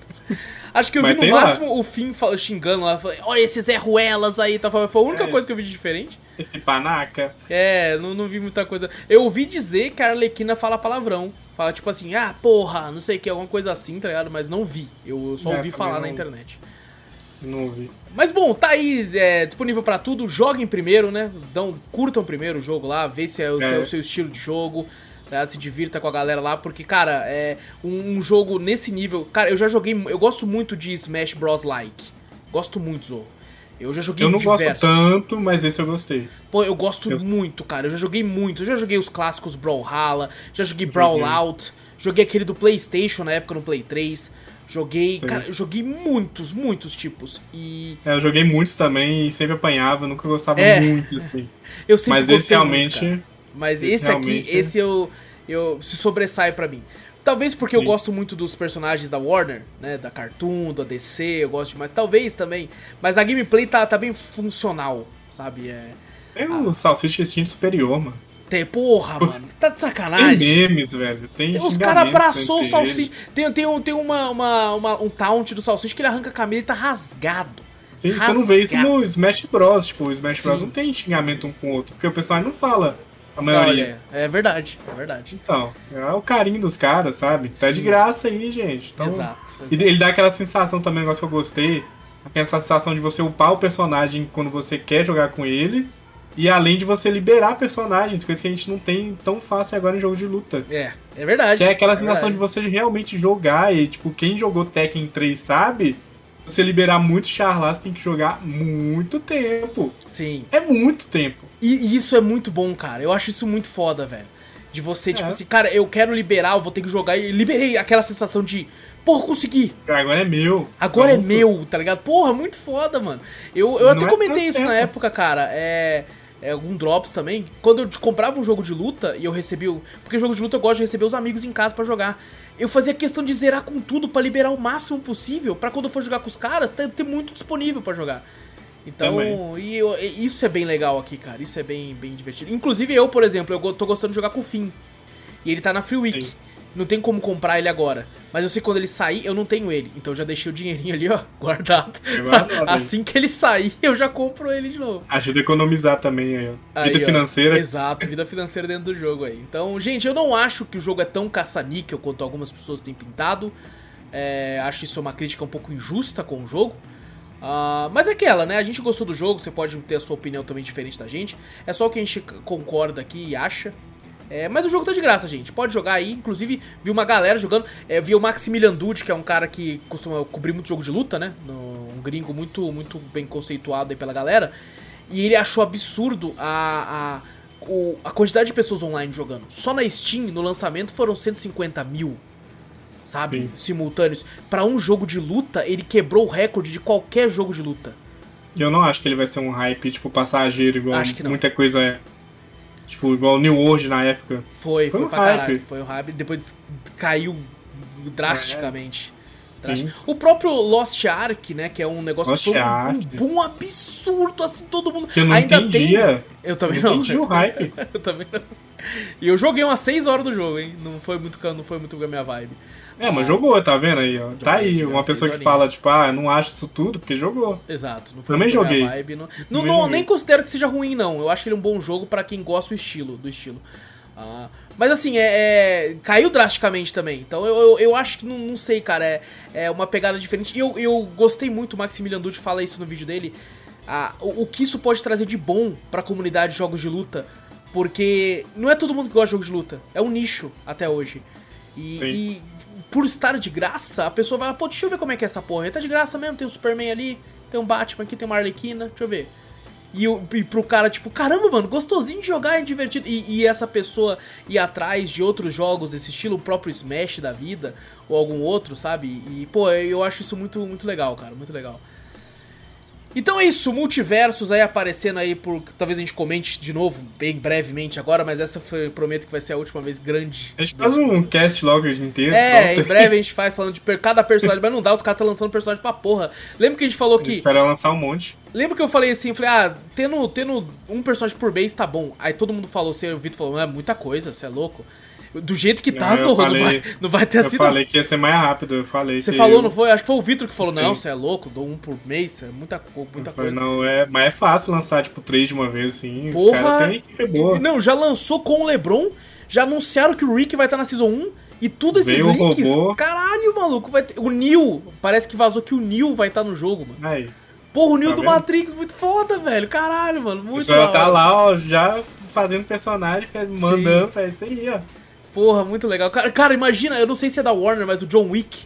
Acho que eu Mas vi no máximo lá. o Finn xingando lá. Olha esses Zé Ruelas aí. Tá, foi a única é. coisa que eu vi de diferente. Esse panaca. É, não, não vi muita coisa. Eu ouvi dizer que a Arlequina fala palavrão. Fala tipo assim, ah, porra, não sei o que, alguma coisa assim, tá ligado? Mas não vi. Eu só é, ouvi falar não... na internet. Não ouvi. Mas bom, tá aí é, disponível para tudo. Joguem primeiro, né? Dão, curtam primeiro o jogo lá, vê se é, é. se é o seu estilo de jogo. Tá? Se divirta com a galera lá, porque, cara, é um, um, jogo nesse nível. Cara, eu já joguei. Eu gosto muito de Smash Bros. Like. Gosto muito, Zorro. Eu já joguei Eu não diversos. gosto tanto, mas esse eu gostei. Pô, eu gosto eu... muito, cara. Eu já joguei muito. Eu já joguei os clássicos Brawlhalla, já joguei Brawlout, joguei aquele do PlayStation na época no Play 3. Joguei, cara, eu joguei muitos, muitos tipos. E. É, eu joguei muitos também e sempre apanhava, nunca gostava é. muito, assim. eu sempre Mas esse realmente. Muito, Mas esse, esse aqui, esse eu, eu se sobressai para mim. Talvez porque Sim. eu gosto muito dos personagens da Warner, né? Da Cartoon, da DC, eu gosto demais. Talvez também. Mas a gameplay tá, tá bem funcional, sabe? É. Tem o um Salsicha Instinto Superior, mano. Tem, porra, mano. Tá de sacanagem. Tem memes, velho. Tem, tem Os caras abraçou o Salsicha. Tem, tem, tem uma, uma, uma, um taunt do Salsicha que ele arranca a camisa e tá rasgado. Sim, rasgado. você não vê isso no Smash Bros. Tipo, o Smash Sim. Bros. não tem xingamento um com o outro. Porque o pessoal não fala a maioria. Olha, é verdade, é verdade. Então, é o carinho dos caras, sabe? Tá de graça aí, gente. Então, exato, exato. Ele dá aquela sensação também, um negócio que eu gostei. Aquela sensação de você upar o personagem quando você quer jogar com ele. E além de você liberar personagens, coisa que a gente não tem tão fácil agora em jogo de luta. É, é verdade. Que é aquela é sensação verdade. de você realmente jogar e, tipo, quem jogou Tekken 3 sabe você liberar muito char lá, você tem que jogar muito tempo. Sim. É muito tempo. E, e isso é muito bom, cara. Eu acho isso muito foda, velho. De você, é. tipo assim, cara, eu quero liberar, eu vou ter que jogar. E liberei aquela sensação de. Porra, consegui! Agora é meu. Agora Pronto. é meu, tá ligado? Porra, muito foda, mano. Eu, eu até é comentei isso tempo. na época, cara. É é, algum drops também. Quando eu comprava um jogo de luta e eu recebia. Porque jogo de luta eu gosto de receber os amigos em casa para jogar. Eu fazia questão de zerar com tudo para liberar o máximo possível. para quando eu for jogar com os caras, ter, ter muito disponível para jogar. Então, e eu, isso é bem legal aqui, cara. Isso é bem, bem divertido. Inclusive eu, por exemplo, eu tô gostando de jogar com o Finn. E ele tá na Free Week. Sim. Não tem como comprar ele agora. Mas eu sei que quando ele sair, eu não tenho ele. Então eu já deixei o dinheirinho ali, ó, guardado. assim que ele sair, eu já compro ele de novo. Ajuda a economizar também aí, ó. Vida aí, financeira. Ó, exato, vida financeira dentro do jogo aí. Então, gente, eu não acho que o jogo é tão caça-níquel quanto algumas pessoas têm pintado. É, acho isso uma crítica um pouco injusta com o jogo. Uh, mas é aquela, né? A gente gostou do jogo, você pode ter a sua opinião também diferente da gente. É só o que a gente concorda aqui e acha. É, mas o jogo tá de graça, gente. Pode jogar aí. Inclusive, vi uma galera jogando. É, vi o Maximilian Dude, que é um cara que costuma cobrir muito jogo de luta, né? Um gringo muito, muito bem conceituado aí pela galera. E ele achou absurdo a, a, a quantidade de pessoas online jogando. Só na Steam, no lançamento, foram 150 mil. Sabe? Sim. Simultâneos. para um jogo de luta, ele quebrou o recorde de qualquer jogo de luta. Eu não acho que ele vai ser um hype, tipo, passageiro, igual muita coisa é. Tipo, igual o New World na época. Foi, foi, foi um pra hype. caralho. Foi um hype. Depois caiu drasticamente. É. O próprio Lost Ark, né? Que é um negócio Lost que um, um absurdo, assim, todo mundo. Que eu não Ainda entendia. Tem... Eu também não. Entendi o hype. eu também não. E eu joguei umas 6 horas do jogo, hein? Não foi muito, não foi muito a minha vibe. É, mas jogou, tá vendo aí, ó. tá aí, uma pessoa que fala, tipo, ah, não acho isso tudo, porque jogou. Exato. Não foi Também joguei. Vibe, não, não, não nem considero que seja ruim, não. Eu acho que ele é um bom jogo para quem gosta do estilo. Do estilo. Ah, mas assim, é, é, caiu drasticamente também. Então eu, eu, eu acho que, não, não, sei, cara, é, é uma pegada diferente. Eu, eu gostei muito, o Maximilian Dutti fala isso no vídeo dele, ah, o, o que isso pode trazer de bom pra comunidade de jogos de luta. Porque não é todo mundo que gosta de jogos de luta. É um nicho até hoje. E, e, por estar de graça, a pessoa vai lá, pô, deixa eu ver como é que é essa porra. Ele tá de graça mesmo, tem o Superman ali, tem um Batman aqui, tem uma Arlequina, deixa eu ver. E, e pro cara, tipo, caramba, mano, gostosinho de jogar, é divertido. E, e, essa pessoa ir atrás de outros jogos desse estilo, o próprio Smash da vida, ou algum outro, sabe? E, pô, eu acho isso muito, muito legal, cara, muito legal. Então é isso, multiversos aí aparecendo aí por. Talvez a gente comente de novo, bem brevemente agora, mas essa foi, prometo que vai ser a última vez grande. A gente faz um cast logo hoje inteiro. É, em breve a gente faz falando de cada personagem, mas não dá, os caras estão lançando personagem pra porra. Lembra que a gente falou que. Espera lançar um monte. Lembra que eu falei assim, eu falei, ah, tendo, tendo um personagem por mês tá bom. Aí todo mundo falou, você, o Vitor falou, é muita coisa, você é louco. Do jeito que tá, Zorro, não vai, não vai ter assim. Eu falei que ia ser mais rápido, eu falei. Você falou, eu... não foi? Acho que foi o Vitor que falou, Sim. não, você é louco, dou um por mês, é muita, muita coisa. Não, é, mas é fácil lançar, tipo, três de uma vez, assim. Porra! Tem boa. Não, já lançou com o Lebron, já anunciaram que o Rick vai estar na Season 1. E tudo esses Veio leaks, robô. caralho, maluco, vai ter... O Neil, parece que vazou que o Neil vai estar no jogo, mano. Aí. Porra, o Neil tá do vendo? Matrix, muito foda, velho. Caralho, mano, muito foda. tá lá, ó, já fazendo personagem, mandando, faz isso aí, ó. Porra, muito legal. Cara, cara, imagina, eu não sei se é da Warner, mas o John Wick.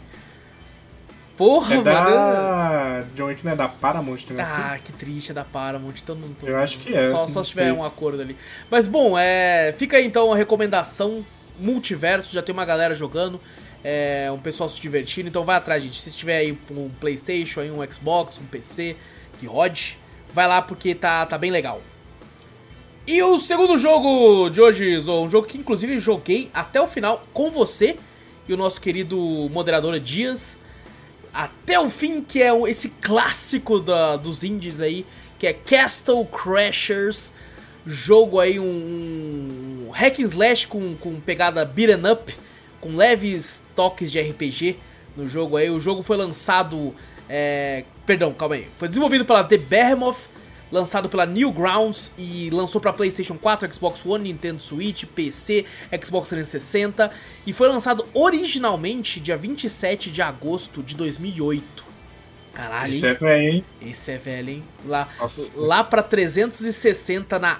Porra, é da... John Wick não é da Paramount também Ah, assim? que triste, é da Paramount. Então não tô... Eu acho que é. Só, só se tiver um acordo ali. Mas bom, é... fica aí então a recomendação. Multiverso, já tem uma galera jogando. É, um pessoal se divertindo. Então vai atrás, gente. Se tiver aí um Playstation, aí um Xbox, um PC que rode, vai lá porque tá, tá bem legal. E o segundo jogo de hoje, Zo, um jogo que inclusive joguei até o final com você e o nosso querido moderador Dias. Até o fim, que é esse clássico da, dos indies aí, que é Castle Crashers. Jogo aí, um, um hack and slash com, com pegada beat'em up, com leves toques de RPG no jogo aí. O jogo foi lançado... É, perdão, calma aí. Foi desenvolvido pela The Behemoth lançado pela Newgrounds e lançou para PlayStation 4, Xbox One, Nintendo Switch, PC, Xbox 360 e foi lançado originalmente dia 27 de agosto de 2008. Caralho, Esse hein? é velho, hein? Esse é velho, hein? Lá, lá pra 360 na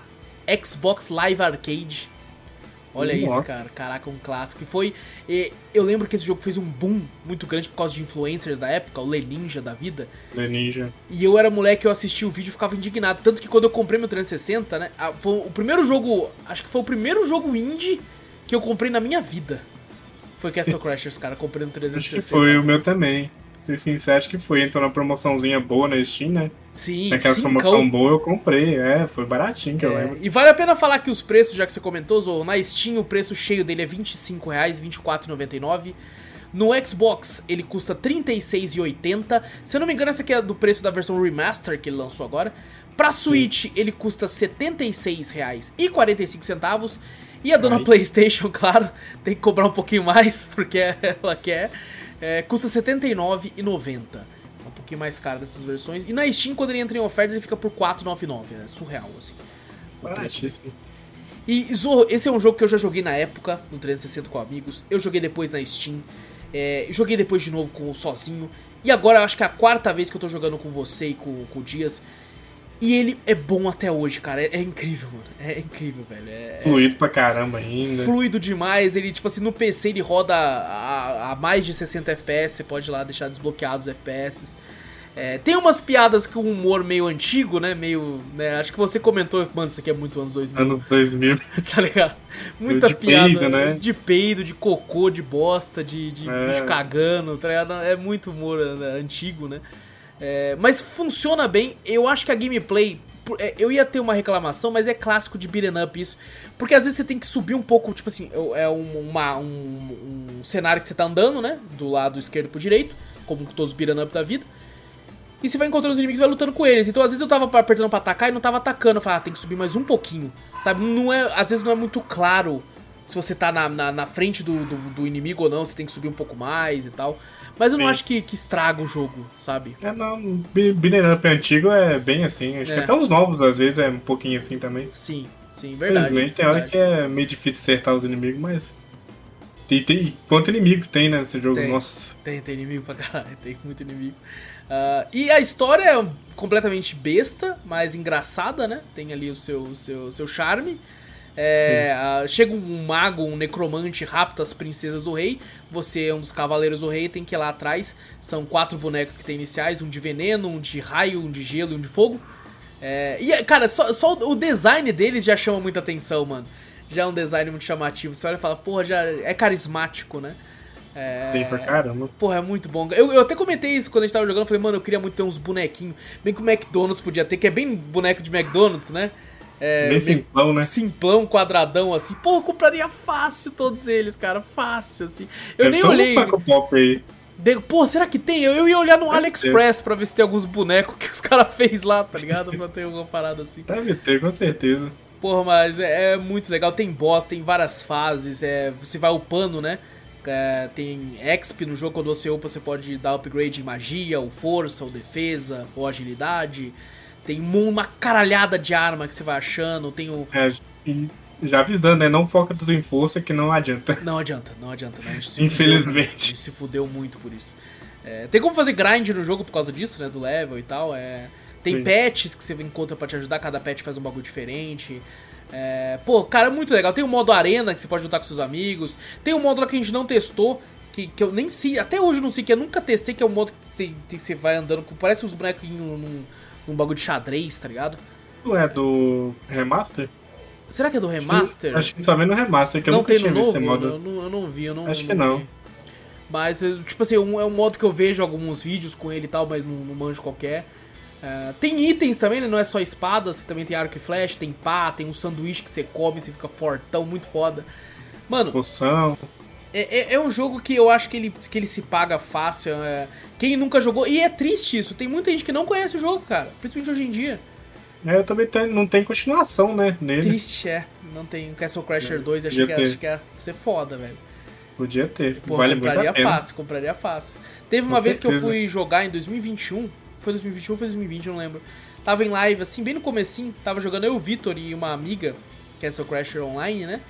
Xbox Live Arcade. Olha Nossa. isso, cara. Caraca, um clássico. E foi. eu lembro que esse jogo fez um boom muito grande por causa de influencers da época, o Leninja da vida. Leninja. E eu era moleque, eu assistia o vídeo e ficava indignado. Tanto que quando eu comprei meu 360, né? Foi o primeiro jogo. Acho que foi o primeiro jogo indie que eu comprei na minha vida. Foi Castle Crashers, cara, comprei no 360. Acho que foi o meu também ser sincero, acho que foi. Entrou na promoçãozinha boa na Steam, né? Sim, Naquela sim, promoção boa eu comprei, é, foi baratinho que é. eu lembro. E vale a pena falar que os preços, já que você comentou, Zou, na Steam o preço cheio dele é R$ 25,00, R$ 24,99. No Xbox ele custa R$ 36,80. Se eu não me engano, essa aqui é do preço da versão Remaster que ele lançou agora. Pra Switch sim. ele custa R$ 76,45. E a dona Ai. PlayStation, claro, tem que cobrar um pouquinho mais, porque ela quer. É, custa R$ 79,90. É um pouquinho mais caro dessas versões. E na Steam, quando ele entra em oferta, ele fica por R$ 4,99. É surreal, assim. Baratíssimo. E Zorro, esse é um jogo que eu já joguei na época, no 360 com amigos. Eu joguei depois na Steam. É, joguei depois de novo com o sozinho. E agora eu acho que é a quarta vez que eu tô jogando com você e com, com o Dias. E ele é bom até hoje, cara. É, é incrível, mano. É incrível, velho. É, é fluido pra caramba ainda. Fluido demais. Ele, tipo assim, no PC ele roda a, a mais de 60 FPS. Você pode lá deixar desbloqueados os FPS. É, tem umas piadas com humor meio antigo, né? Meio. Né? Acho que você comentou, mano, isso aqui é muito anos 2000. Anos 2000. tá ligado? Muita de piada. Peido, né? De peido, de cocô, de bosta, de, de é. bicho cagando, tá ligado? É muito humor né? antigo, né? É, mas funciona bem. Eu acho que a gameplay. É, eu ia ter uma reclamação, mas é clássico de beat'em up isso. Porque às vezes você tem que subir um pouco, tipo assim, é um, uma, um, um cenário que você tá andando, né? Do lado esquerdo pro direito, como todos os beat'em up da vida. E você vai encontrando os inimigos e vai lutando com eles. Então às vezes eu tava apertando pra atacar e não tava atacando. Eu falava, ah, tem que subir mais um pouquinho. Sabe? Não é, às vezes não é muito claro se você tá na, na, na frente do, do, do, inimigo ou não, você tem que subir um pouco mais e tal. Mas eu não Sim. acho que, que estraga o jogo, sabe? É, não. Beat'em Up antigo é bem assim. Acho é. que até os novos às vezes é um pouquinho assim também. Sim, sim, verdade. Infelizmente tem hora que é meio difícil acertar os inimigos, mas. Tem, tem, quanto inimigo tem né, nesse jogo? Tem, Nossa. Tem, tem inimigo pra caralho, tem muito inimigo. Uh, e a história é completamente besta, mas engraçada, né? Tem ali o seu, seu, seu charme. É, chega um mago, um necromante, rapta as princesas do rei. Você é um dos cavaleiros do rei, tem que ir lá atrás. São quatro bonecos que tem iniciais: um de veneno, um de raio, um de gelo e um de fogo. É, e, cara, só, só o design deles já chama muita atenção, mano. Já é um design muito chamativo. Você olha e fala, porra, já é carismático, né? É... Pra caramba. Porra, é muito bom. Eu, eu até comentei isso quando a gente tava jogando. Eu falei, mano, eu queria muito ter uns bonequinhos. Bem que o McDonald's podia ter, que é bem boneco de McDonald's, né? É, bem simplão, né? Simplão, quadradão, assim. Porra, eu compraria fácil todos eles, cara. Fácil, assim. Eu é nem olhei. Pop aí. De... Pô, será que tem? Eu, eu ia olhar no Deve AliExpress ter. pra ver se tem alguns bonecos que os caras fez lá, tá ligado? pra ter alguma parada assim. Deve ter, com certeza. Porra, mas é, é, muito legal. Tem boss, tem várias fases. É, você vai upando, né? É, tem exp no jogo, quando você upa, você pode dar upgrade em magia, ou força, ou defesa, ou agilidade. Tem uma caralhada de arma que você vai achando. Tem o. É, já avisando, né? Não foca tudo em força que não adianta. Não adianta, não adianta. Né? Infelizmente. Fudeu, a gente se fudeu muito por isso. É, tem como fazer grind no jogo por causa disso, né? Do level e tal. É, tem Sim. patches que você encontra para te ajudar, cada patch faz um bagulho diferente. É, pô, cara, é muito legal. Tem o modo arena que você pode lutar com seus amigos. Tem o modo lá que a gente não testou, que, que eu nem sei, até hoje eu não sei, que eu nunca testei, que é o modo que, tem, tem, você vai andando com. Parece uns bonequinhos num, num bagulho de xadrez, tá ligado? Não é do remaster? Será que é do remaster? Acho que, só vem no remaster, que não eu nunca tinha visto esse modo. Eu não, eu não vi, eu não Acho que não. Vi. Mas, tipo assim, é um modo que eu vejo alguns vídeos com ele e tal, mas não, não manjo qualquer. Uh, tem itens também, né? Não é só espadas, também tem arco e flecha, tem pá, tem um sanduíche que você come, você fica fortão, muito foda. Mano. Poção. É, é, é, um jogo que eu acho que ele, que ele se paga fácil. É, quem nunca jogou. E é triste isso, tem muita gente que não conhece o jogo, cara. Principalmente hoje em dia. É, eu também tenho, não tem continuação, né? Nele. Triste, é. Não tem Castle Crasher 2, achei que, acho que ia ser foda, velho. Podia ter. Pô, vale compraria fácil, compraria fácil. Teve uma Com vez certeza. que eu fui jogar em 2021 foi 2021 ou foi 2020, eu não lembro. Tava em live, assim, bem no comecinho, tava jogando eu, o Vitor e uma amiga, é seu Crasher Online, né?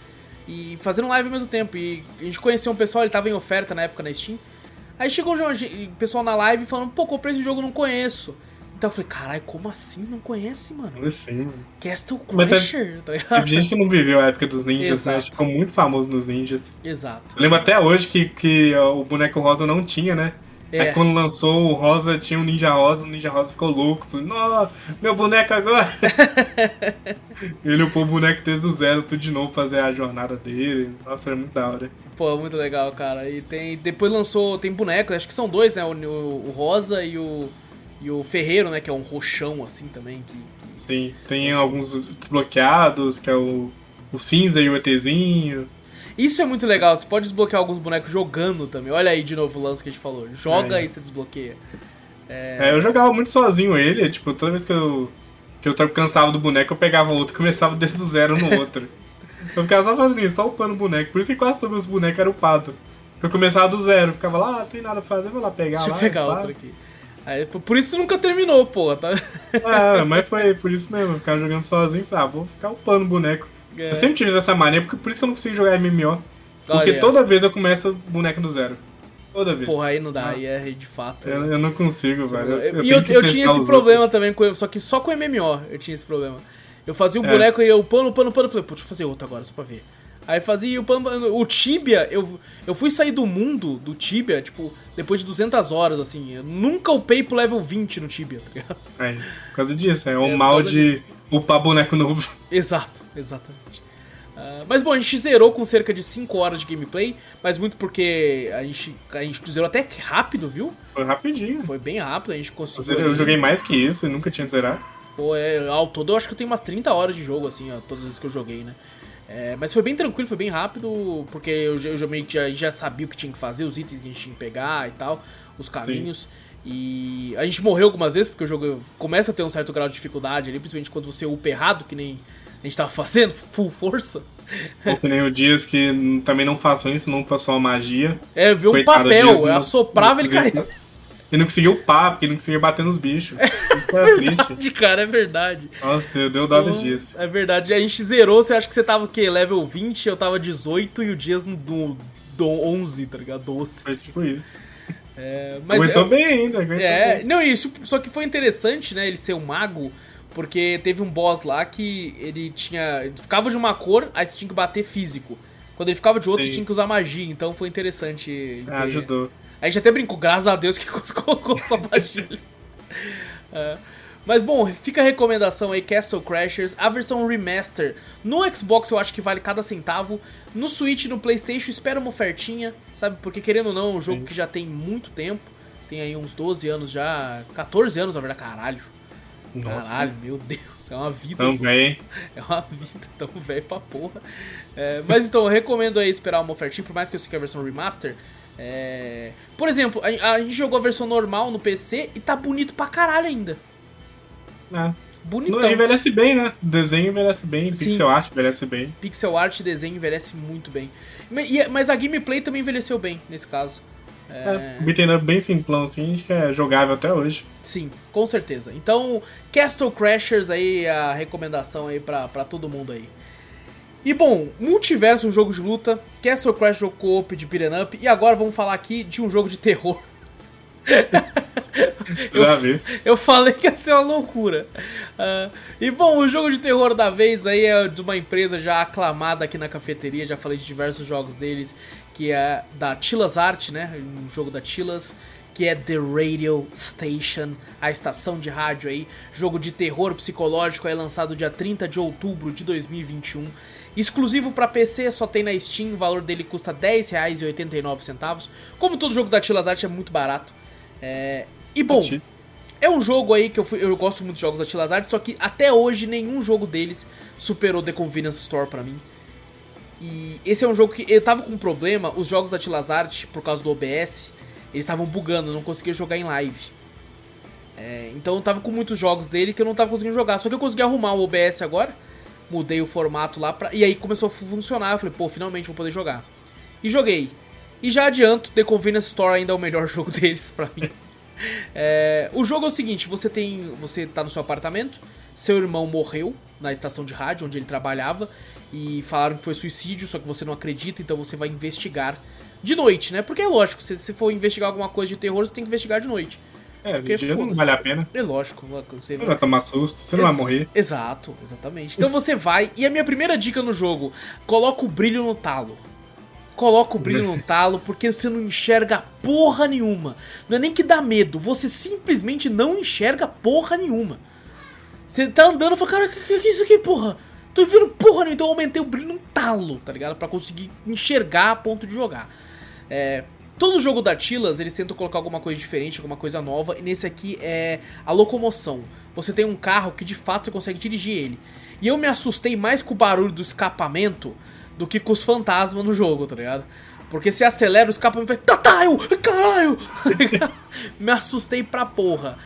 E fazendo live ao mesmo tempo. E a gente conheceu um pessoal, ele tava em oferta na época na Steam. Aí chegou um pessoal na live falando, pô, comprei esse jogo, não conheço. Então eu falei, caralho, como assim? Não conhece, mano? Como assim, mano? Castle Crasher, tá ligado? Teve gente que não viveu a época dos ninjas, né? Exato. né? Ficou muito famoso nos ninjas. Exato. Eu lembro até hoje que, que o boneco rosa não tinha, né? É. Aí quando lançou o Rosa, tinha um Ninja Rosa, o Ninja Rosa ficou louco. Falei, nossa, meu boneco agora! Ele upou o boneco desde o zero, tudo de novo, fazer a jornada dele. Nossa, era muito da hora. Pô, muito legal, cara. E tem. Depois lançou. Tem bonecos, acho que são dois, né? O, o, o, Rosa e o. E o Ferreiro, né? Que é um roxão assim também. Que, que... Sim, tem alguns desbloqueados, que é o, o cinza e o ETzinho. Isso é muito legal, você pode desbloquear alguns bonecos jogando também. Olha aí de novo o lance que a gente falou. Joga é. e você desbloqueia. É... é... eu jogava muito sozinho ele, tipo, toda vez que eu, que eu cansava do boneco, eu pegava outro e começava desde o zero no outro. eu ficava só fazendo isso, só upando o boneco. Por isso que quase todos os bonecos eram upados. Eu começava do zero, ficava lá, ah, não tem nada pra fazer, vou lá pegar. Deixa lá, eu pegar outro aqui. Aí, por isso nunca terminou, pô, tá? É, mas foi por isso mesmo, eu ficava jogando sozinho, falei, ah, vou ficar upando o boneco. É. Eu sempre tive essa mania, porque por isso que eu não consigo jogar MMO. Porque Olha. toda vez eu começo boneco do zero. Toda vez. Porra, aí não dá, ah. aí é de fato. Eu, eu não consigo, velho. Eu, e eu, eu tinha esse problema outros. também, com, só que só com MMO eu tinha esse problema. Eu fazia um é. boneco e eu pano, pano, pano, falei, pô, deixa eu fazer outro agora, só pra ver. Aí fazia o pano, o Tibia, eu, eu fui sair do mundo do Tibia, tipo, depois de 200 horas, assim. Eu nunca upei pro level 20 no Tibia, tá ligado? É, por causa disso, é o é, mal de disso. upar boneco novo. Exato, exatamente. Uh, mas bom, a gente zerou com cerca de 5 horas de gameplay, mas muito porque a gente, a gente zerou até rápido, viu? Foi rapidinho. Foi bem rápido, a gente conseguiu. Eu, joguei mais que isso e nunca tinha zerar. Pô, é, ao todo eu acho que eu tenho umas 30 horas de jogo, assim, ó, todas as vezes que eu joguei, né? É, mas foi bem tranquilo, foi bem rápido, porque eu, eu já, já, já sabia o que tinha que fazer, os itens que a gente tinha que pegar e tal, os caminhos. Sim. E a gente morreu algumas vezes, porque o jogo começa a ter um certo grau de dificuldade ali, principalmente quando você upa errado, que nem a gente tava fazendo, full força. Ou que nem o Dias que também não façam isso, não passou a magia. É, viu um papel, Dias, assoprava e ele caía. Ele não conseguiu upar, porque ele não conseguia bater nos bichos. Isso é, é verdade, triste. cara, é verdade. Nossa, deu, deu dó do Dias. É verdade. A gente zerou, você acha que você tava o quê? Level 20, eu tava 18 e o Dias no, no 11, tá ligado? 12. Foi tipo isso. É, mas aguentou eu, bem ainda, aguentou É, bem. não, isso, só que foi interessante, né, ele ser um mago, porque teve um boss lá que ele tinha. Ele ficava de uma cor, aí você tinha que bater físico. Quando ele ficava de outra, Sim. você tinha que usar magia. Então foi interessante. Ah, ajudou. A gente até brincou, graças a Deus que colocou só magia. é. Mas bom, fica a recomendação aí, Castle Crashers, a versão remaster. No Xbox eu acho que vale cada centavo. No Switch, no Playstation, espera uma ofertinha, sabe? Porque querendo ou não, é um jogo Sim. que já tem muito tempo. Tem aí uns 12 anos já, 14 anos na verdade, caralho. Nossa. Caralho, meu Deus, é uma vida. Tão velho. É uma vida tão velho pra porra. É, mas então, eu recomendo aí esperar uma ofertinha, por mais que eu sei que é a versão remaster. É... Por exemplo, a, a, gente jogou a versão normal no PC e tá bonito pra caralho ainda. É. Bonitão. Não envelhece bem, né? desenho envelhece bem, Sim. pixel art envelhece bem. Pixel art e desenho envelhece muito bem. Mas a gameplay também envelheceu bem, nesse caso. É, é bem simplão assim, que é jogável até hoje. Sim, com certeza. Então, Castle Crashers aí, a recomendação aí pra, pra todo mundo aí. E bom, Multiverso, um jogo de luta, Castle Crash, jogo co-op de beat'em up, e agora vamos falar aqui de um jogo de terror. eu, eu falei que ia ser uma loucura. Uh, e bom, o jogo de terror da vez aí é de uma empresa já aclamada aqui na cafeteria, já falei de diversos jogos deles, que é da Tilas Art, né? Um jogo da Tilas, que é The Radio Station, a estação de rádio aí, jogo de terror psicológico aí lançado dia 30 de outubro de 2021. Exclusivo para PC, só tem na Steam, o valor dele custa R$10,89. Como todo jogo da Tilas Art é muito barato. É... E bom, é um jogo aí que eu, fui, eu gosto muito de jogos da Tilas Art, só que até hoje nenhum jogo deles superou The Convenience Store pra mim. E esse é um jogo que eu tava com um problema, os jogos da Tilas Art, por causa do OBS, eles estavam bugando, eu não conseguia jogar em live. É, então eu tava com muitos jogos dele que eu não tava conseguindo jogar. Só que eu consegui arrumar o OBS agora, mudei o formato lá pra, e aí começou a funcionar. Eu falei, pô, finalmente vou poder jogar. E joguei. E já adianto, The Convenience Store ainda é o melhor jogo deles pra mim. É, o jogo é o seguinte, você tem. Você tá no seu apartamento, seu irmão morreu na estação de rádio onde ele trabalhava. E falaram que foi suicídio, só que você não acredita, então você vai investigar de noite, né? Porque é lógico, se você for investigar alguma coisa de terror, você tem que investigar de noite. É, de dia não vale a pena. É lógico. Você, você vai tomar susto, você não vai morrer. Exato, exatamente. Então você vai, e a minha primeira dica no jogo, coloca o brilho no talo coloca o brilho no talo porque você não enxerga porra nenhuma. Não é nem que dá medo, você simplesmente não enxerga porra nenhuma. Você tá andando e fala, cara, que, que é isso aqui, porra? Tô vendo porra nenhuma, então eu aumentei o brilho no talo, tá ligado? Pra conseguir enxergar a ponto de jogar. É, todo jogo da Tilas, eles tentam colocar alguma coisa diferente, alguma coisa nova, e nesse aqui é a locomoção. Você tem um carro que de fato você consegue dirigir ele. E eu me assustei mais com o barulho do escapamento do que com os fantasmas no jogo, tá ligado? Porque se acelera, o escapamento faz. Tataio! Caralho! Me assustei pra porra.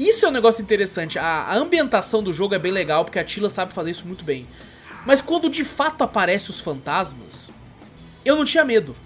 Isso é um negócio interessante. A, a, ambientação do jogo é bem legal, porque a Tila sabe fazer isso muito bem. Mas quando de fato aparecem os fantasmas, eu não tinha medo.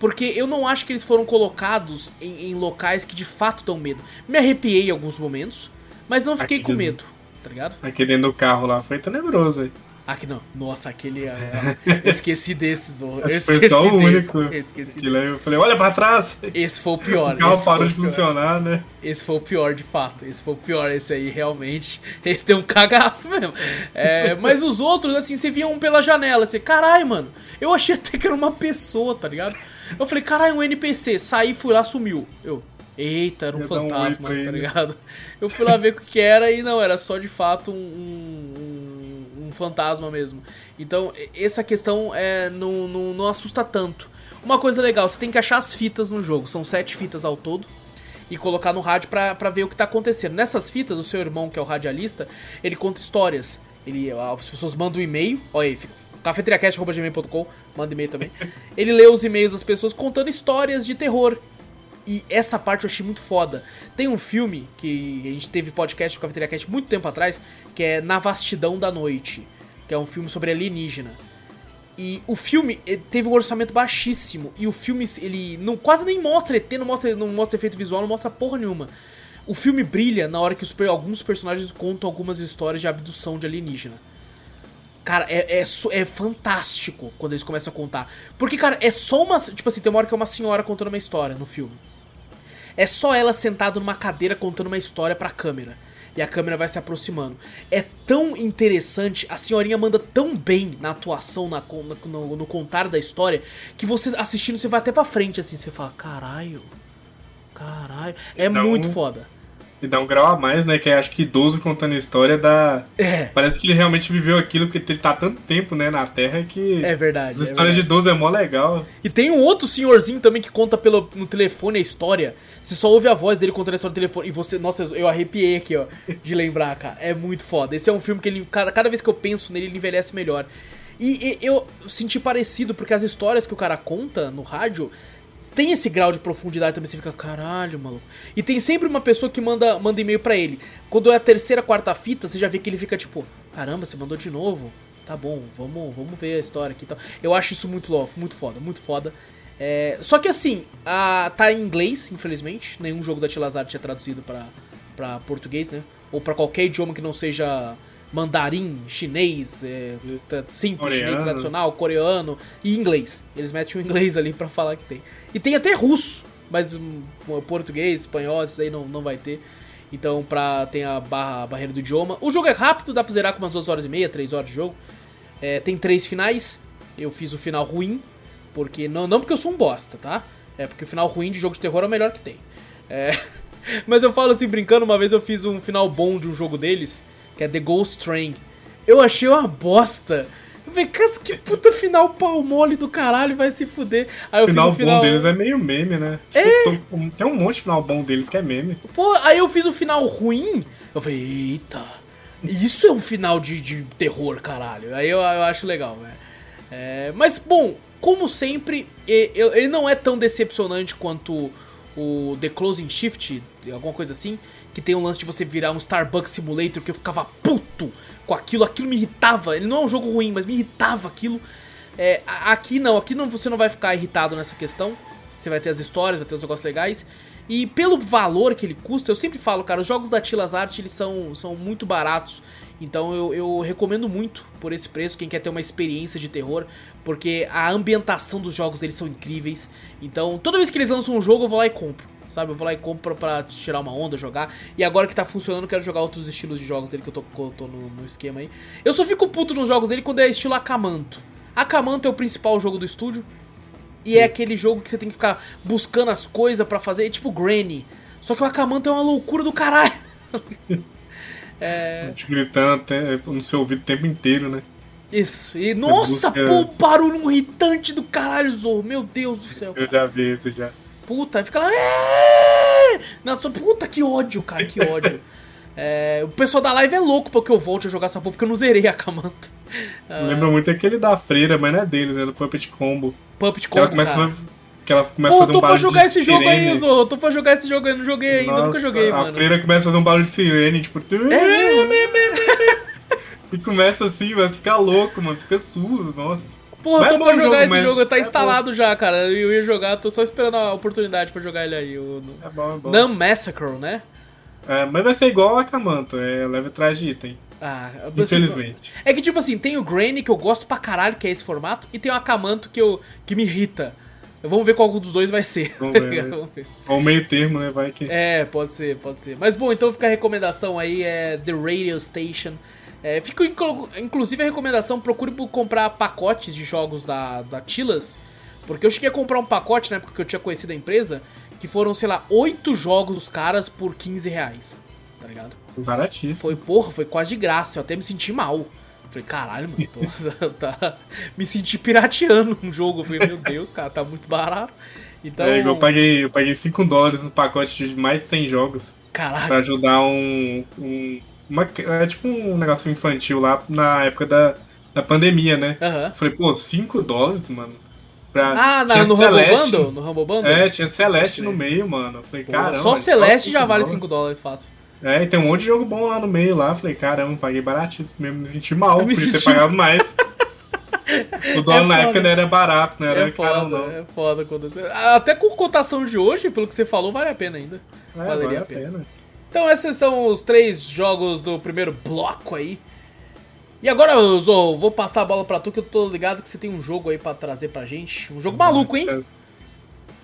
Porque eu não acho que eles foram colocados em, em locais que de fato dão medo. Me arrepiei em alguns momentos, mas não fiquei com medo, tá ligado? Aqui dentro do carro lá foi tenebroso aí. Aqui não. Nossa, aquele. É, eu esqueci desses. Eu esqueci foi só o único. Eu esqueci. eu falei, olha pra trás! Esse foi o pior. O carro parou de funcionar, né? Esse foi o pior, de fato. Esse foi o pior. Esse aí realmente. Esse deu um cagaço mesmo. É, mas os outros, assim, você via um pela janela. Assim, caralho, mano. Eu achei até que era uma pessoa, tá ligado? Eu falei, caralho, um NPC. Saí, fui lá, sumiu. Eu. Eita, era um fantasma, um tá ligado? Eu fui lá ver o que era e não, era só de fato um um fantasma mesmo. Então, essa questão é, não, não, não assusta tanto. Uma coisa legal, você tem que achar as fitas no jogo. São sete fitas ao todo e colocar no rádio pra ver o que tá acontecendo. Nessas fitas, o seu irmão, que é o radialista, ele conta histórias. Ele, as pessoas mandam um e-mail, olha aí, cafeteriacast.gmail.com, manda e-mail também. Ele lê os e-mails das pessoas contando histórias de terror. E essa parte eu achei muito foda. Tem um filme que a gente teve podcast do Cafeteria Cast muito tempo atrás, que é Na Vastidão da Noite, que é um filme sobre alienígena. E o filme eh, teve um orçamento baixíssimo. E o filme, ele não quase nem mostra ET, não mostra, não mostra efeito visual, não mostra porra nenhuma. O filme brilha na hora que os, alguns personagens contam algumas histórias de abdução de alienígena. Cara, é, é, é, fantástico quando eles começam a contar. Porque, cara, é só uma. Tipo assim, tem uma hora que é uma senhora contando uma história no filme. É só ela sentada numa cadeira contando uma história pra câmera. E a câmera vai se aproximando. É tão interessante, a senhorinha manda tão bem na atuação, na, no, no contar da história, que você assistindo, você vai até pra frente assim, você fala, caralho. Caralho. É então, muito foda. E dá um grau a mais, né? Que é, acho que 12 contando a história da. É. Parece que ele realmente viveu aquilo, porque ele tá tanto tempo, né, na Terra que. É verdade. A história é de 12 é mó legal. E tem um outro senhorzinho também que conta pelo, no telefone a história. Você só ouve a voz dele contando a história no telefone. E você. Nossa, eu arrepiei aqui, ó. De lembrar, cara. É muito foda. Esse é um filme que ele. Cada, cada vez que eu penso nele, ele envelhece melhor. E, e eu senti parecido, porque as histórias que o cara conta no rádio tem esse grau de profundidade também, você fica, caralho, maluco. E tem sempre uma pessoa que manda, manda e-mail para ele. Quando é a terceira, quarta fita, você já vê que ele fica tipo, caramba, você mandou de novo. Tá bom, vamos, vamos ver a história aqui e tal. Eu acho isso muito louco, muito foda, muito foda. É, só que assim, a, tá em inglês, infelizmente. Nenhum jogo da Tilazar tinha traduzido para português, né? Ou para qualquer idioma que não seja mandarim, chinês, é, simples, coreano. chinês tradicional, coreano e inglês. Eles metem o inglês ali para falar que tem. E tem até russo, mas um, português, espanhol, isso aí não, não vai ter. Então pra, tem a, barra, a barreira do idioma. O jogo é rápido, dá pra zerar com umas 2 horas e meia, 3 horas de jogo. É, tem três finais. Eu fiz o final ruim, porque não, não porque eu sou um bosta, tá? É porque o final ruim de jogo de terror é o melhor que tem. É, mas eu falo assim, brincando, uma vez eu fiz um final bom de um jogo deles que é The Ghost Train. Eu achei uma bosta. Eu falei, cara, que puta final pau mole do caralho, vai se fuder. Aí eu final fiz o final bom deles é meio meme, né? É. Tipo, tem um monte de final bom deles que é meme. Pô, aí eu fiz o final ruim. Eu falei, eita, isso é um final de, de terror, caralho. Aí eu, eu acho legal, né? É, mas, bom, como sempre, ele não é tão decepcionante quanto o The Closing Shift, alguma coisa assim que tem um lance de você virar um Starbucks Simulator que eu ficava puto com aquilo, aquilo me irritava. Ele não é um jogo ruim, mas me irritava aquilo. É, aqui não, aqui não, você não vai ficar irritado nessa questão. Você vai ter as histórias, vai ter os negócios legais. E pelo valor que ele custa, eu sempre falo, cara, os jogos da Tilas Art eles são, são muito baratos. Então eu, eu recomendo muito por esse preço, quem quer ter uma experiência de terror, porque a ambientação dos jogos eles são incríveis. Então toda vez que eles lançam um jogo eu vou lá e compro sabe? Eu vou lá e compro pra tirar uma onda, jogar. E agora que tá funcionando, eu quero jogar outros estilos de jogos dele que eu tô, eu tô no, no, esquema aí. Eu só fico puto nos jogos dele quando é estilo Akamanto. Akamanto é o principal jogo do estúdio. E é Sim. é aquele jogo que você tem que ficar buscando as coisas para fazer, é tipo Granny. Só que o Akamanto é uma loucura do caralho. é... Gritando até no seu ouvido o tempo inteiro, né? Isso. E nossa, busca... pô, barulho irritante do caralho, Zorro. Meu Deus do céu. Eu já vi esse já puta, fica lá. Nossa, puta, que ódio, cara, que ódio. É, o pessoal da live é louco porque eu volte a jogar essa porra, porque eu não zerei a Kamanto. Uh... Lembra muito aquele da freira, mas não é deles, é do Puppet Combo. Puppet Combo, ela começa cara. A, que ela começa Pô, a fazer um tô pra jogar esse jogo aí, Zo. Tô pra jogar esse jogo aí, não joguei ainda, Nossa, nunca joguei, a mano. A freira começa a fazer um barulho de sirene, tipo... É, e começa assim, vai ficar louco, mano. Fica surdo, nossa. Porra, eu tô pra jogar jogo, esse jogo, tá é instalado bom. já, cara. Eu ia jogar, tô só esperando a oportunidade pra jogar ele aí. O, é bom, é bom. Num Massacre, né? É, mas vai ser igual a Kamanto, é leve atrás de item. Ah, infelizmente. É que tipo assim, tem o Granny que eu gosto pra caralho, que é esse formato, e tem o Akamanto que, eu, que me irrita. Vamos ver qual dos dois vai ser. Vamos ver, né? Vamos ver. Ou meio termo, né? Vai que. É, pode ser, pode ser. Mas bom, então fica a recomendação aí, é The Radio Station. É, fica inclusive a recomendação, procure comprar pacotes de jogos da, da Tilas, porque eu cheguei a comprar um pacote na época que eu tinha conhecido a empresa, que foram, sei lá, oito jogos dos caras por 15 reais, tá ligado? Baratíssimo. Foi, porra, foi quase de graça, eu até me senti mal. Falei, caralho, mano, tô, tá, me senti pirateando um jogo. Eu falei, meu Deus, cara, tá muito barato. Então... É, eu paguei, eu paguei 5 dólares no pacote de mais de 100 jogos. Caralho. Pra ajudar um, um uma, é tipo um negócio infantil lá na época da, da pandemia, né? Uhum. Falei, pô, 5 dólares, mano. Pra... Ah, na, no Bundle? No Bundle? É, tinha Celeste no meio, mano. Falei, Pô, caramba. Só Celeste já vale 5 dólares fácil. É, e tem um monte de jogo bom lá no meio lá. Falei, caramba, paguei baratíssimo mesmo, me senti mal, por isso ter pagado mais. o dólar é na época não era barato, não era é foda, caro, não. É foda quando. Até com cotação de hoje, pelo que você falou, vale a pena ainda. É, Valeria vale a pena. pena. Então esses são os três jogos do primeiro bloco aí. E agora, Zo, vou passar a bola pra tu que eu tô ligado que você tem um jogo aí pra trazer pra gente. Um jogo maluco, hein?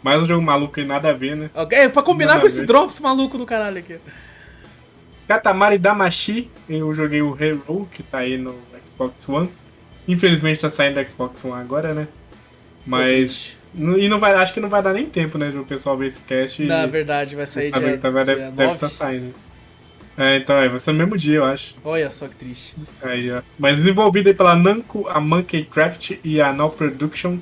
Mais um jogo maluco e nada a ver, né? É, pra combinar nada com esse drops maluco do caralho aqui. Katamari Damashi, eu joguei o Hero, que tá aí no Xbox One. Infelizmente tá saindo do Xbox One agora, né? Mas e não vai, acho que não vai dar nem tempo, né, de o pessoal ver esse cast. Na verdade, vai sair dia, tá, vai, dia deve, deve estar tá saindo. É, então é, vai ser no mesmo dia, eu acho. Olha só que triste. Aí, ó. Mas desenvolvido aí pela Namco, a Monkey Craft e a Now Production.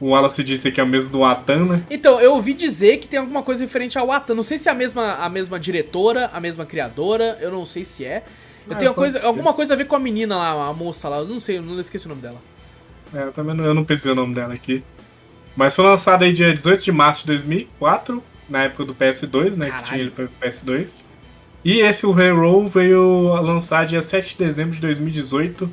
O Wallace disse que é o mesmo do Atan, né? Então, eu ouvi dizer que tem alguma coisa referente ao Atan. Não sei se é a mesma, a mesma diretora, a mesma criadora, eu não sei se é. Eu ah, tenho coisa, alguma coisa a ver com a menina lá, a moça lá, eu não sei, eu não esqueci o nome dela. É, eu também não, eu não pensei o nome dela aqui. Mas foi lançado aí dia 18 de março de 2004, na época do PS2, né? Caralho. Que tinha ele para PS2. E esse, o Hero, veio a lançar dia 7 de dezembro de 2018. Uh,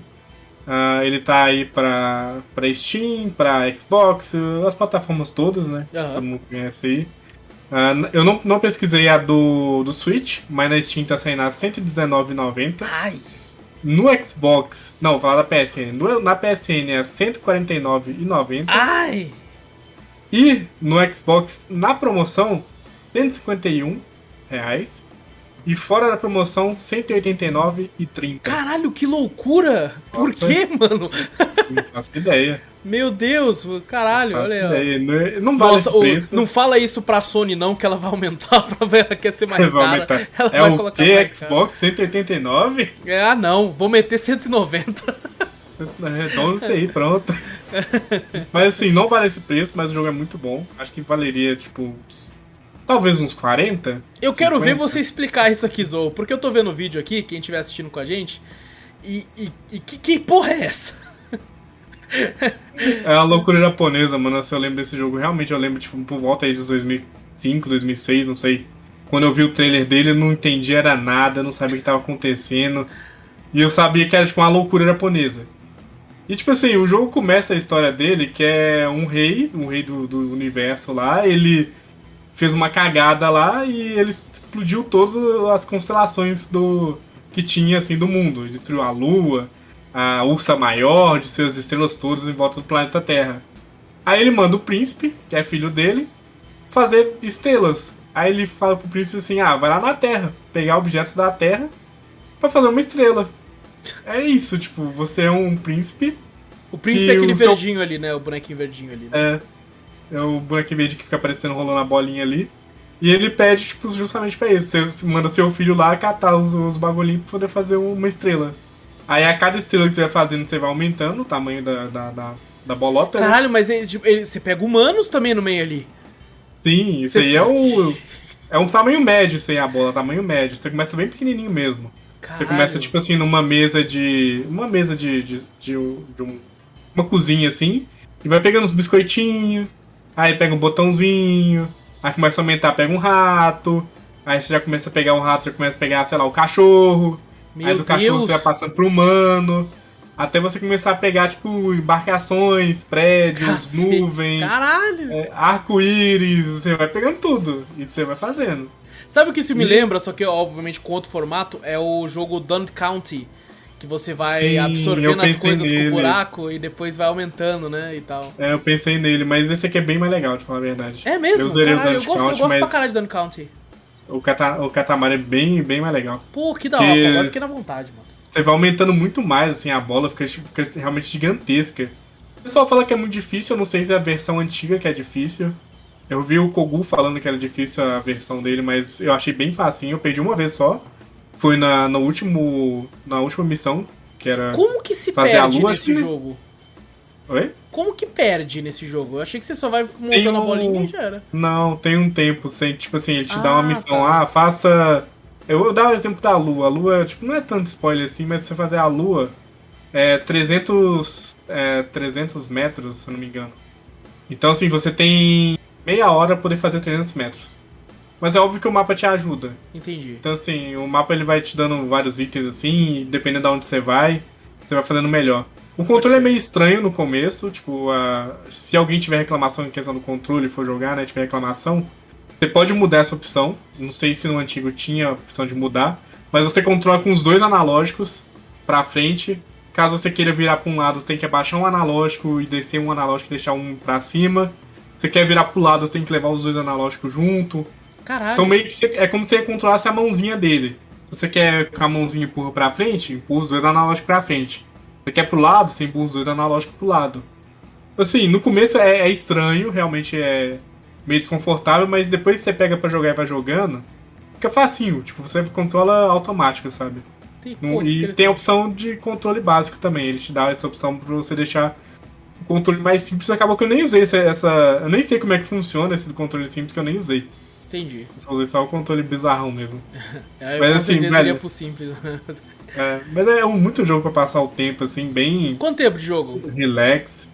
ah, ele tá aí pra, pra Steam, pra Xbox, as plataformas todas, né? Uhum. Todo mundo conhece aí. Uh, eu não, não pesquisei a do, do Switch, mas na Steam tá saindo a R$119,90. Ai! No Xbox, não, vou falar da PSN. No, na PSN é R$149,90. Ai! E no Xbox, na promoção, 151 reais. E fora da promoção, 189,30. Caralho, que loucura! Por Nossa, quê, mano? Não faço ideia. Meu Deus, caralho, olha aí. Não, é- não vale Nossa, o, não fala isso pra Sony não, que ela vai aumentar pra ver, ela quer ser mais cara. Ela é vai o colocar mais Xbox cara. 189? É, ah não, vou meter 190. É, então isso aí, pronto. mas assim, não vale esse preço, mas o jogo é muito bom. Acho que valeria, tipo, talvez uns 40. Eu quero ver você explicar isso aqui, Zou, porque eu tô vendo o vídeo aqui, quem estiver assistindo com a gente, e, e, e que, que porra é essa? é a loucura japonesa, mano. Se eu lembro desse jogo, realmente eu lembro, tipo, por volta aí de 2005, 2006, não sei. Quando eu vi o trailer dele, eu não entendi era nada, não sabia o que estava acontecendo. E eu sabia que era, tipo, uma loucura japonesa. E, tipo assim, o jogo começa a história dele, que é um rei, um rei do, do universo lá, ele fez uma cagada lá e ele explodiu todas as constelações do que tinha, assim, do mundo. Ele destruiu a lua, a Ursa Maior, de suas estrelas todas em volta do planeta Terra. Aí ele manda o príncipe, que é filho dele, fazer estrelas. Aí ele fala pro príncipe assim: ah, vai lá na Terra, pegar objetos da Terra para fazer uma estrela. É isso, tipo, você é um príncipe. O príncipe é aquele verdinho ali, né? O bonequinho verdinho ali. Né? É. É o bonequinho verde que fica aparecendo rolando a bolinha ali. E ele pede, tipo, justamente pra isso. Você manda seu filho lá catar os, os bagulhinhos pra poder fazer uma estrela. Aí a cada estrela que você vai fazendo, você vai aumentando o tamanho da, da, da, da bolota. Né? Caralho, né? mas ele, tipo, ele, você pega humanos também no meio ali. Sim, isso você... aí é o. É um tamanho médio, isso aí, a bola, tamanho médio. Você começa bem pequenininho mesmo. Caralho. Você começa, tipo assim, numa mesa de. Uma mesa de. de, de, de um, uma cozinha assim. E vai pegando uns biscoitinhos. Aí pega um botãozinho. Aí começa a aumentar, pega um rato. Aí você já começa a pegar um rato, já começa a pegar, sei lá, o cachorro. Meu aí do Deus. cachorro você vai passando pro humano. Até você começar a pegar, tipo, embarcações, prédios, Cacete, nuvens. Caralho! É, Arco-íris, você vai pegando tudo. E você vai fazendo. Sabe o que isso me lembra, só que obviamente com outro formato? É o jogo Don't County. Que você vai Sim, absorvendo as coisas nele. com o buraco e depois vai aumentando, né? E tal. É, eu pensei nele, mas esse aqui é bem mais legal, de falar a verdade. É mesmo? Eu, Caralho, eu gosto, Count, eu gosto mas... pra caralho de Don't County. O, cata, o Katamari é bem, bem mais legal. Pô, que da hora, Porque... agora fiquei na vontade, mano. Você vai aumentando muito mais, assim, a bola fica, fica realmente gigantesca. O pessoal fala que é muito difícil, eu não sei se é a versão antiga que é difícil. Eu vi o Kogu falando que era difícil a versão dele, mas eu achei bem facinho, eu perdi uma vez só. Foi na, no último, na última missão, que era. Como que se fazer perde a lua, nesse jogo? Oi? Como que perde nesse jogo? Eu achei que você só vai montando um... a bolinha e já era. Não, tem um tempo, sem, tipo assim, ele te ah, dá uma ah, missão lá, tá. faça. Eu vou dar o um exemplo da lua. A lua, tipo, não é tanto spoiler assim, mas se você fazer a lua, é 300, é 300 metros, se eu não me engano. Então, assim, você tem meia hora pra poder fazer 300 metros. Mas é óbvio que o mapa te ajuda. Entendi. Então, assim, o mapa ele vai te dando vários itens assim, e dependendo de onde você vai, você vai fazendo melhor. O controle é meio estranho no começo, tipo, uh, se alguém tiver reclamação em questão do controle e for jogar, né, tiver reclamação, você pode mudar essa opção. Não sei se no antigo tinha a opção de mudar, mas você controla com os dois analógicos para frente. Caso você queira virar para um lado, você tem que abaixar um analógico e descer um analógico e deixar um para cima. Você quer virar pro lado, você tem que levar os dois analógicos junto. Caralho. Então meio que você, é como se você controlasse a mãozinha dele. Se você quer que a mãozinha empurra pra frente, empurra os dois analógicos pra frente. Você quer pro lado, você empurra os dois analógicos pro lado. Assim, no começo é, é estranho, realmente é meio desconfortável, mas depois que você pega para jogar e vai jogando, fica facinho. Tipo, você controla automática, sabe? Pô, e tem a opção de controle básico também. Ele te dá essa opção pra você deixar o controle mais simples. Acabou que eu nem usei essa, essa. Eu nem sei como é que funciona esse controle simples que eu nem usei. Entendi. Eu só usei só o controle bizarrão mesmo. é, eu mas, assim, velho, pro simples. é, mas é muito jogo pra passar o tempo, assim, bem. Quanto tempo de jogo? Relax.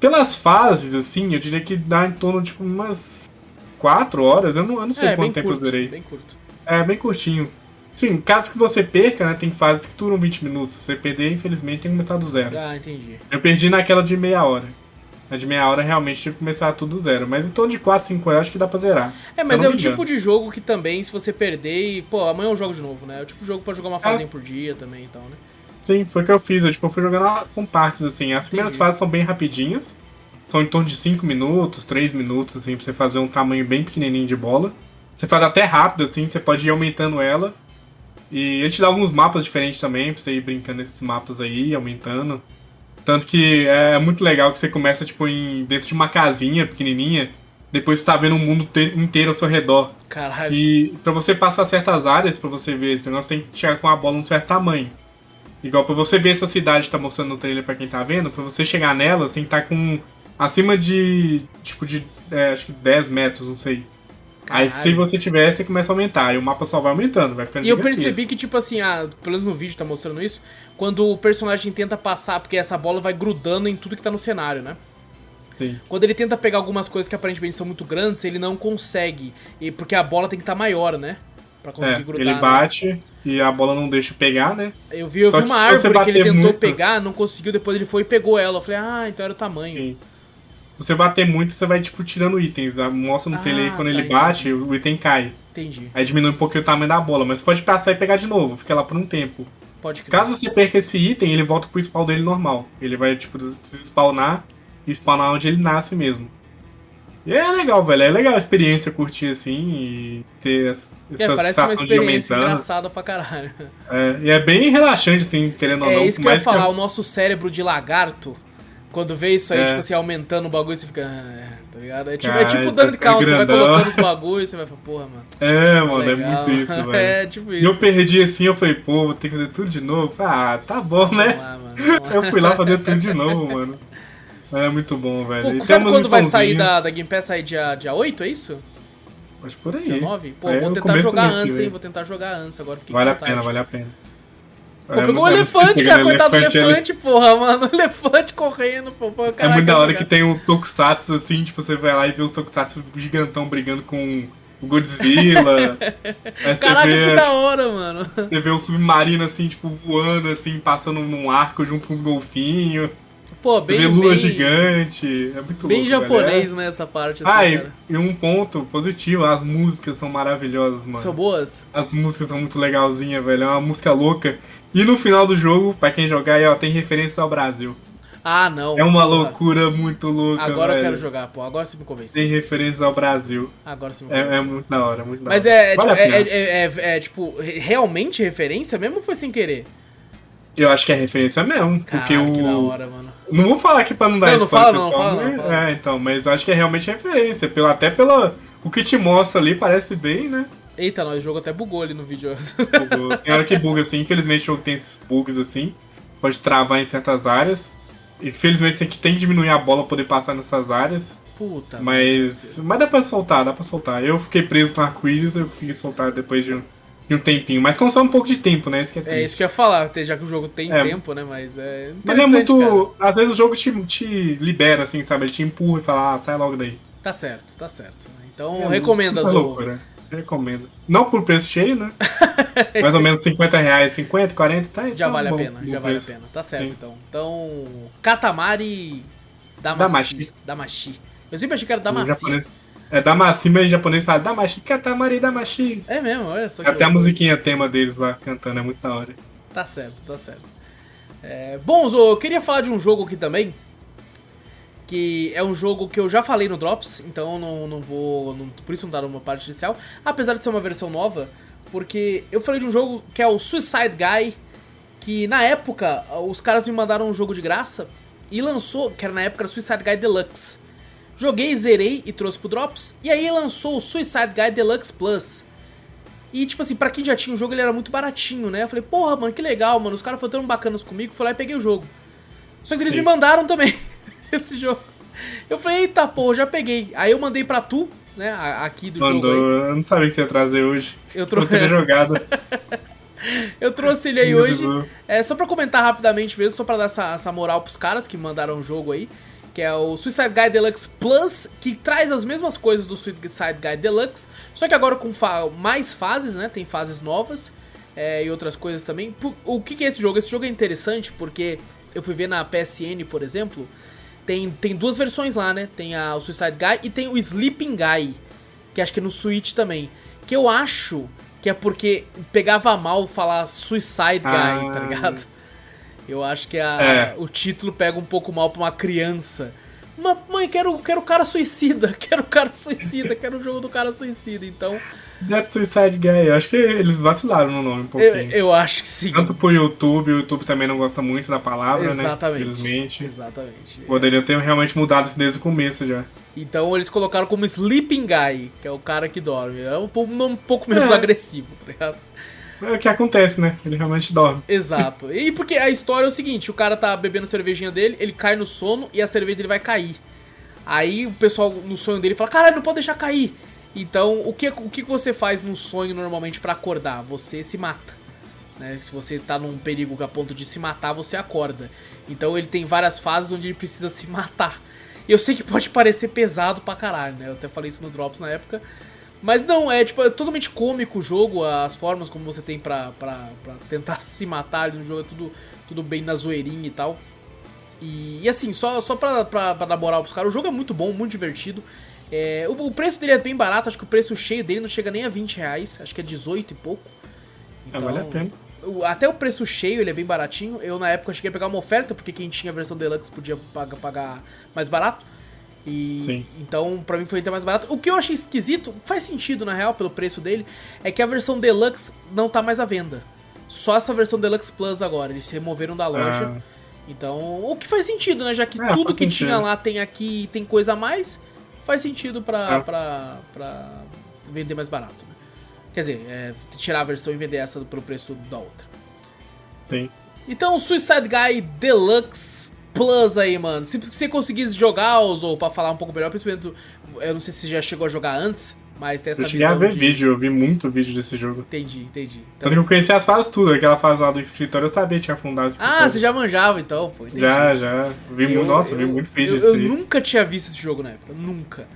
Pelas fases, assim, eu diria que dá em torno de tipo, umas 4 horas. Eu não, eu não sei é, quanto tempo curto, eu zerei. Bem curto. É, bem curtinho. Sim, caso que você perca, né? Tem fases que duram 20 minutos. Se você perder, infelizmente, tem que começar do zero. Ah, entendi. Eu perdi naquela de meia hora. A de meia hora realmente tive que começar tudo do zero. Mas em torno de 4, 5 horas acho que dá pra zerar. É, mas é o tipo de jogo que também, se você perder e. Pô, amanhã eu jogo de novo, né? É o tipo de jogo pra jogar uma fase é. por dia também então, né? Sim, foi o que eu fiz. Eu, tipo, eu fui jogando com partes, assim. As primeiras Entendi. fases são bem rapidinhas. São em torno de 5 minutos, 3 minutos, assim, pra você fazer um tamanho bem pequenininho de bola. Você faz até rápido, assim, você pode ir aumentando ela. E ele te dá alguns mapas diferentes também, pra você ir brincando nesses mapas aí, aumentando. Tanto que é muito legal que você começa, tipo, em, dentro de uma casinha pequenininha, depois você tá vendo o mundo inteiro ao seu redor. Caralho. E pra você passar certas áreas, pra você ver esse negócio, tem que chegar com a bola um certo tamanho. Igual pra você ver essa cidade que tá mostrando no trailer pra quem tá vendo, pra você chegar nela, você tem que estar tá com acima de, tipo, de, é, acho que 10 metros, não sei. Caralho. Aí se você tiver, você começa a aumentar. E o mapa só vai aumentando, vai ficando E eu percebi que, tipo assim, ah, pelo menos no vídeo tá mostrando isso, quando o personagem tenta passar, porque essa bola vai grudando em tudo que tá no cenário, né? Sim. Quando ele tenta pegar algumas coisas que aparentemente são muito grandes, ele não consegue. E porque a bola tem que estar tá maior, né? Pra conseguir é, grudar. Ele né? bate né? e a bola não deixa pegar, né? Eu vi, eu vi uma árvore que ele tentou muito... pegar, não conseguiu, depois ele foi e pegou ela. Eu falei, ah, então era o tamanho. Sim. Se você bater muito, você vai, tipo, tirando itens. Mostra no ah, tele aí, quando tá, ele bate, entendi. o item cai. Entendi. Aí diminui um pouquinho o tamanho da bola, mas pode passar e pegar de novo, fica lá por um tempo. Pode crer. Caso você perca esse item, ele volta pro spawn dele normal. Ele vai, tipo, despawnar e spawnar onde ele nasce mesmo. E é legal, velho. É legal a experiência curtir assim e ter essa é, parece uma experiência engraçada pra caralho. É, e é bem relaxante, assim, querendo ou é não. É isso que eu ia falar, que... o nosso cérebro de lagarto quando vê isso aí, é. tipo assim, aumentando o bagulho, você fica. Ah, tá ligado? É tipo, Cara, é tipo dano de calma, você vai colocando os bagulhos e você vai falar, porra, mano. É, mano, é muito isso, velho. é, tipo isso. E eu perdi assim, eu falei, pô, vou ter que fazer tudo de novo. Ah, tá bom, né? Lá, eu fui lá fazer tudo de novo, mano. É muito bom, velho. Pô, sabe quando vai sair da, da Game Pass? Sair dia, dia 8, é isso? Acho por aí. Dia 9? Pô, vou tentar jogar antes, hein? Vou tentar jogar antes, agora fiquei Vale a pena, vale a pena. Pô, pegou um elefante, cara, coitado do elefante, porra, mano. Elefante correndo, pô. pô é muito da hora que tem um Tokusatsu, assim, tipo, você vai lá e vê os Tokusatsu gigantão brigando com o Godzilla. Caraca, vê, que da hora, mano. Você vê um submarino, assim, tipo, voando, assim, passando num arco junto com os golfinhos. Pô, bem, Você vê lua bem, gigante. É muito Bem louco, japonês, né, essa parte. Assim, ah, e, e, um ponto positivo, as músicas são maravilhosas, mano. São boas? As músicas são muito legalzinhas, velho. É uma música louca. E no final do jogo, pra quem jogar aí, ó, tem referência ao Brasil. Ah, não. É uma porra. loucura muito louca. Agora velho. eu quero jogar, pô. Agora você me convenceu. Tem referência ao Brasil. Agora você me convenceu. É, é muito da hora, muito da Mas hora. É, vale tipo, é, é, é, é, tipo, realmente referência mesmo ou foi sem querer? Eu acho que é referência mesmo. Porque o. Que da hora, mano. Não vou falar aqui pra não dar não, não fala, pessoal. Não, fala, não, fala. É, então, mas acho que é realmente referência. Pelo, até pelo. O que te mostra ali parece bem, né? Eita, nós, o jogo até bugou ali no vídeo. Bugou. Tem hora que buga assim, infelizmente o jogo tem esses bugs assim. Pode travar em certas áreas. Infelizmente tem que, tem que diminuir a bola pra poder passar nessas áreas. Puta. Mas. Mas dá pra soltar, dá pra soltar. Eu fiquei preso com arco-íris, eu consegui soltar depois de um, um tempinho. Mas consome um pouco de tempo, né? Isso que é, é isso que eu ia falar, já que o jogo tem é. tempo, né? Mas é. Mas é muito. Cara. Às vezes o jogo te, te libera, assim, sabe? Ele te empurra e fala, ah, sai logo daí. Tá certo, tá certo. Então é, recomenda as loucura. Recomendo. Não por preço cheio, né? Mais ou menos 50 reais, 50, 40, tá? Já tá vale bom, a pena, já vale a pena. Tá certo, Sim. então. Então, Katamari Damashi. Damashi. Eu sempre achei que era Damashi. É Damashi, mas em japonês fala Damashi, Katamari Damashi. É mesmo, olha só. Até a musiquinha tema deles lá cantando, é muito da hora. Tá certo, tá certo. É, bom, Zo, eu queria falar de um jogo aqui também que é um jogo que eu já falei no Drops, então não, não vou. Não, por isso não dar uma parte inicial, apesar de ser uma versão nova, porque eu falei de um jogo que é o Suicide Guy, que na época os caras me mandaram um jogo de graça e lançou, que era na época Suicide Guy Deluxe. Joguei, zerei e trouxe pro Drops, e aí lançou o Suicide Guy Deluxe Plus, E, tipo assim, pra quem já tinha o jogo, ele era muito baratinho, né? Eu falei, porra, mano, que legal, mano. Os caras foram tão bacanas comigo, fui lá e peguei o jogo. Só que eles Sim. me mandaram também esse jogo. Eu falei, eita, pô, já peguei. Aí eu mandei pra tu, né, aqui do Mandou. jogo. Aí. Eu não sabia que você ia trazer hoje. Eu trouxe. Eu jogado. eu trouxe ele aí hoje. É, só pra comentar rapidamente mesmo, só pra dar essa, essa moral pros caras que mandaram o jogo aí. Que é o Suicide Guy Deluxe Plus, que traz as mesmas coisas do Suicide Guy Deluxe, só que agora com fa mais fases, né? Tem fases novas é, e outras coisas também. O que, que é esse jogo? Esse jogo é interessante porque eu fui ver na PSN, por exemplo, tem, tem duas versões lá, né? Tem a, o Suicide Guy e tem o Sleeping Guy, que acho que é no Switch também. Que eu acho que é porque pegava mal falar Suicide Guy, tá ah. tá ligado? Eu acho que a, é. o título pega um pouco mal pra uma criança. Mãe, quero, quero o cara suicida, quero o cara suicida, quero o jogo do cara suicida, então. Death Suicide Guy, eu acho que eles vacilaram no nome um pouquinho. Eu, eu acho que sim. Tanto pro YouTube, o YouTube também não gosta muito da palavra, Exatamente. né? Exatamente. Infelizmente. Exatamente. Poderiam ter realmente mudado isso desde o começo já. Então eles colocaram como Sleeping Guy, que é o cara que dorme. É um pouco, um pouco menos é. agressivo, tá ligado? É o que acontece, né? Ele realmente dorme. Exato. E porque a história é o seguinte: o cara tá bebendo cervejinha dele, ele cai no sono e a cerveja dele vai cair. Aí o pessoal no sonho dele fala: Caralho, não pode deixar cair. Então, o que, o que você faz no sonho normalmente para acordar? Você se mata. Né? Se você tá num perigo a ponto de se matar, você acorda. Então ele tem várias fases onde ele precisa se matar. E eu sei que pode parecer pesado pra caralho, né? Eu até falei isso no Drops na época. Mas não, é tipo, é totalmente cômico o jogo, as formas como você tem pra, pra, pra tentar se matar ali no jogo, é tudo, tudo bem na zoeirinha e tal. E, e assim, só, só pra, pra, pra dar moral pros caras, o jogo é muito bom, muito divertido. É, o, o, preço dele é bem barato, acho que o preço cheio dele não chega nem a 20 reais, acho que é 18 e pouco. Então, é, vale a então, pena. Até o preço cheio ele é bem baratinho. Eu na época cheguei a pegar uma oferta, porque quem tinha a versão Deluxe podia pagar, pagar mais barato. E Sim. então para mim foi até mais barato. O que eu achei esquisito, faz sentido na real pelo preço dele, é que a versão Deluxe não tá mais à venda. Só essa versão Deluxe Plus agora, eles removeram da loja. Ah. Então, o que faz sentido, né? Já que é, tudo que sentido. tinha lá tem aqui e tem coisa a mais, faz sentido pra, é. pra, pra vender mais barato. Né? Quer dizer, é, tirar a versão e vender essa pelo preço da outra. Sim. Então, Suicide Guy Deluxe Plus aí, mano. Se você conseguisse jogar, ou pra falar um pouco melhor, principalmente, eu não sei se você já chegou a jogar antes, mas tem essa eu cheguei a ver de... vídeo, eu vi muito vídeo desse jogo. Entendi, entendi. Então, Tanto que eu conheci as fases tudo, aquela fase lá do escritório eu sabia que tinha afundado o escritório. Ah, você já manjava então, pô. Entendi. Já, já. Vi, eu, nossa, eu, vi muito vídeo Eu, eu nunca tinha visto esse jogo na época, nunca.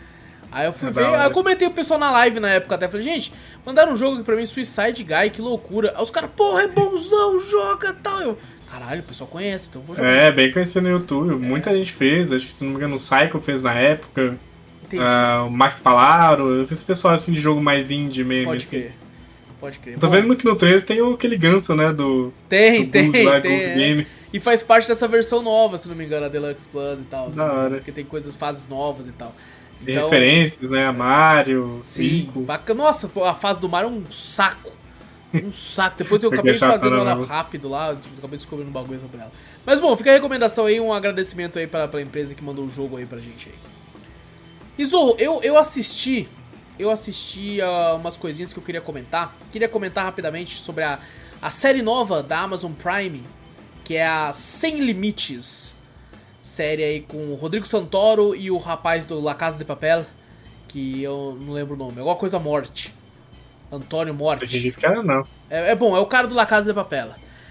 Aí eu fui é ver, aí eu comentei o pessoal na live na época até, falei, gente, mandaram um jogo aqui pra mim, Suicide Guy, que loucura. Aí os caras, porra, é bonzão, joga tal. Eu, caralho, o pessoal conhece, então vou jogar. É, bem conhecido no YouTube, é. muita gente fez, acho que se não me engano o Psycho fez na época. Uh, o Max Palaro, esse pessoal assim de jogo mais indie mesmo. Pode assim. crer. Pode crer. Tô Bom, vendo que no trailer tem aquele ganso, né? Do. Tem, do tem, lá, tem. É. Game. E faz parte dessa versão nova, se não me engano, a Deluxe Plus e tal. Da hora. Porque tem coisas, fases novas e tal. Tem então, referências, né? A Mario, Sim, bacana. Nossa, a fase do Mario é um saco. Um saco. Depois eu acabei fazendo ela mesmo. rápido lá, tipo, acabei descobrindo um bagulho sobre ela. Mas bom, fica a recomendação aí, um agradecimento aí pra, pra empresa que mandou o jogo aí pra gente aí. E Zorro, eu, eu assisti. Eu assisti uh, umas coisinhas que eu queria comentar. Queria comentar rapidamente sobre a, a série nova da Amazon Prime, que é a Sem Limites série aí com o Rodrigo Santoro e o rapaz do La Casa de Papel, que eu não lembro o nome, alguma coisa Morte. Antônio Morte. Esse cara não. É, é, bom, é o cara do La Casa de Papel.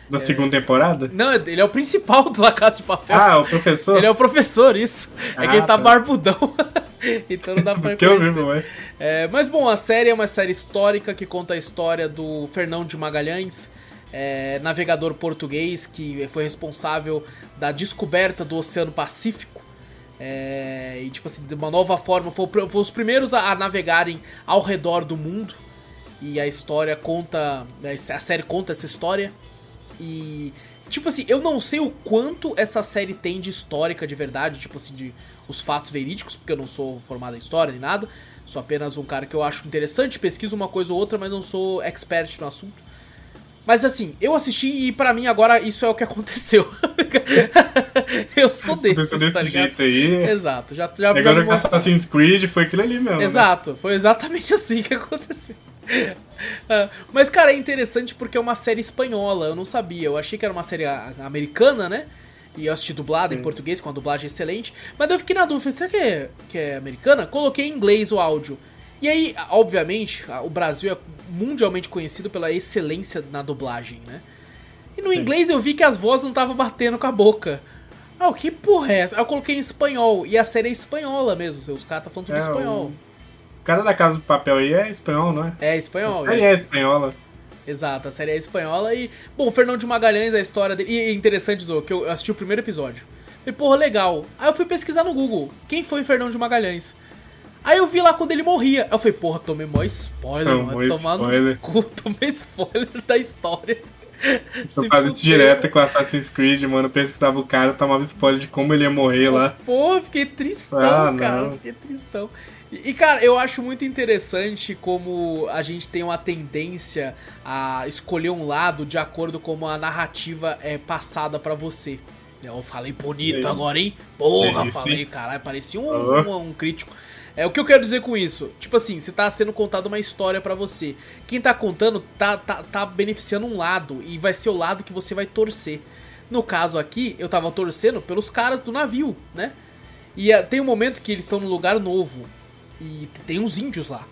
Da é... segunda temporada? Não, ele é o principal do La Casa de Papel. Ah, o professor? Ele é o professor, isso. É ah, que ele tá, tá. barbudão. então não dá pra que eu vi, é, Mas bom, a série é uma série histórica que conta a história do Fernão de Magalhães, é, navegador português que foi responsável da descoberta do Oceano Pacífico. É, e tipo assim, de uma nova forma, foi, foi os primeiros a, a, navegarem ao redor do mundo. E a história conta. A série conta essa história. E. Tipo assim, eu não sei o quanto essa série tem de histórica de verdade, tipo assim, de os fatos verídicos, porque eu não sou formado em história nem nada. Sou apenas um cara que eu acho interessante, pesquiso uma coisa ou outra, mas não sou expert no assunto. Mas assim, eu assisti e para mim agora isso é o que aconteceu. eu sou desse, desse tá ligado? jeito aí. Exato, já já Agora com Assassin's Creed foi aquilo ali mesmo. Né? Exato, né? foi exatamente assim que aconteceu. Uh, mas, cara, é interessante porque é uma série espanhola, eu não sabia. Eu achei que era uma série americana, né? E eu assisti dublado em português, com a dublagem excelente. Mas eu fiquei na dúvida, será que é, que é americana? Coloquei em inglês o áudio. E aí, obviamente, o Brasil é mundialmente conhecido pela excelência na dublagem, né? E no Sim. inglês eu vi que as vozes não estavam batendo com a boca. Ah, o que porra é essa? Aí eu coloquei em espanhol. E a série é espanhola mesmo. Os caras estão falando tudo é, espanhol. O cara da Casa do Papel aí é espanhol, não é? É espanhol. A série é espanhola. Exato, a série é espanhola e... Bom, o Fernão de Magalhães, a história dele... E é interessante, Zô, que eu assisti o primeiro episódio. E, porra, legal. Aí eu fui pesquisar no Google. Quem foi Fernão de Magalhães? Aí eu vi lá quando ele morria. Aí eu falei, porra, tomei mó spoiler, mano. Tomar no cu, tomei spoiler da história. Eu fazia isso direto com Assassin's Creed, mano. Pesquisava o cara, tomava spoiler de como ele ia morrer lá. Pô, fiquei tristão, ah, cara. Fiquei tristão. E, cara, eu acho muito interessante como a gente tem uma tendência a escolher um lado de acordo com como a narrativa é passada para você. Eu falei bonito agora, hein? Porra, é falei, caralho, parecia um, um, um crítico. É o que eu quero dizer com isso. Tipo assim, se tá sendo contada uma história para você. Quem tá contando tá, tá, tá beneficiando um lado e vai ser o lado que você vai torcer. No caso aqui, eu tava torcendo pelos caras do navio, né? E uh, tem um momento que eles estão num lugar novo e tem uns índios lá.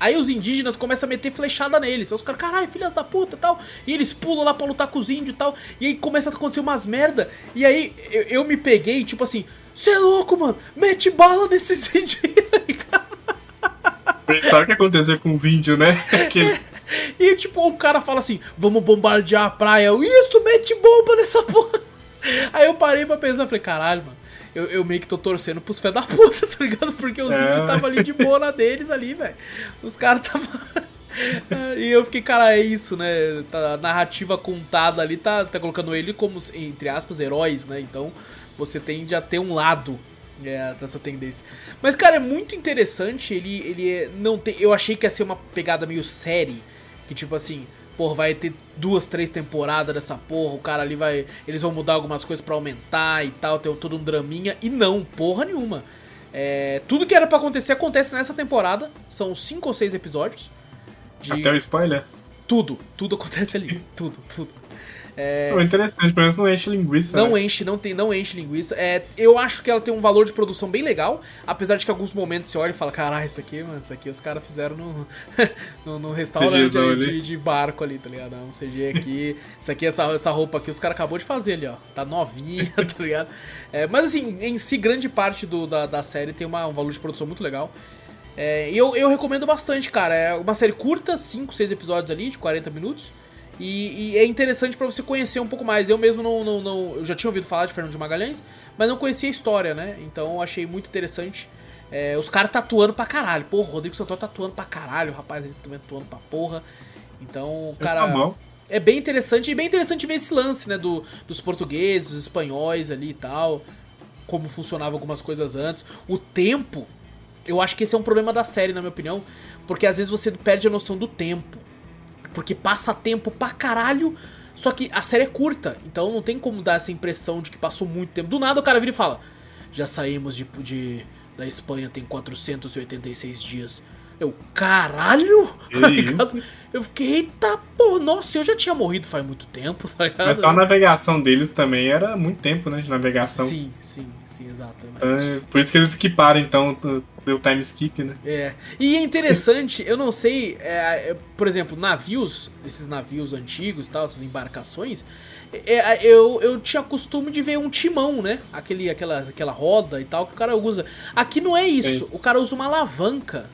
Aí os indígenas começam a meter flechada neles. Aí os caras, caralho, filhas da puta tal. E eles pulam lá pra lutar com os índios e tal. E aí começa a acontecer umas merda. E aí eu, eu me peguei, tipo assim, você é louco, mano. Mete bala nesses índios aí, Sabe o que aconteceu com os índios, né? Que... E tipo, um cara fala assim: vamos bombardear a praia. Eu, Isso, mete bomba nessa porra. Aí eu parei pra pensar, falei, caralho, mano. Eu, eu meio que tô torcendo pros fé da puta, tá ligado? Porque os é. índios tava ali de boa na deles ali, velho. Os caras tava. e eu fiquei, cara, é isso, né? Tá, a narrativa contada ali tá, tá colocando ele como, entre aspas, heróis, né? Então, você tende a ter um lado é, dessa tendência. Mas, cara, é muito interessante. Ele, ele é, não tem. Eu achei que ia ser uma pegada meio série. Que tipo assim, porra, vai ter duas, três temporadas dessa porra. O cara ali vai. Eles vão mudar algumas coisas para aumentar e tal. Ter todo um draminha. E não, porra nenhuma. É, tudo que era para acontecer acontece nessa temporada. São cinco ou seis episódios. De... Até o spoiler? Tudo, tudo acontece ali. tudo, tudo. É... Oh, interessante, pelo menos não enche linguiça. Não né? enche, não, tem, não enche linguiça. É, eu acho que ela tem um valor de produção bem legal, apesar de que em alguns momentos você olha e fala, caralho, isso aqui, mano, isso aqui os caras fizeram no, no, no restaurante de, de, barco ali, tá ligado? Um CG aqui, isso aqui, essa, essa roupa aqui, os caras acabou de fazer ali, ó. Tá novinha, tá ligado? É, mas assim, em si, grande parte do, da, da série tem uma, um valor de produção muito legal. É, e eu, eu recomendo bastante, cara. É uma série curta, 5, 6 episódios ali, de 40 minutos. E, e é interessante para você conhecer um pouco mais. Eu mesmo não, não, não, Eu já tinha ouvido falar de Fernando de Magalhães, mas não conhecia a história, né? Então eu achei muito interessante. É, os caras tatuando pra caralho. Porra, o Rodrigo Santoro tatuando pra caralho, rapaz ele também tatuando pra porra. Então, o cara. É bem interessante. E bem interessante ver esse lance, né? Do, dos portugueses, dos espanhóis ali e tal. Como funcionava algumas coisas antes. O tempo. Eu acho que esse é um problema da série, na minha opinião. Porque às vezes você perde a noção do tempo. Porque passa tempo pra caralho, só que a série é curta, então não tem como dar essa impressão de que passou muito tempo. Do nada o cara vira e fala: Já saímos de, de da Espanha tem 486 dias. Eu, caralho! Tá ligado? Eu fiquei, eita, pô, nossa, eu já tinha morrido faz muito tempo, tá ligado? Mas só a navegação deles também era muito tempo, né, de navegação. Sim, sim, sim, exato. É, por isso que eles equiparam, então, deu time skip, né? É. E é interessante, eu não sei, é, é, por exemplo, navios, esses navios antigos tal, essas embarcações, é, é, eu, eu tinha costume de ver um timão, né? Aquele, aquela, aquela roda e tal que o cara usa. Aqui não é isso, o cara usa uma alavanca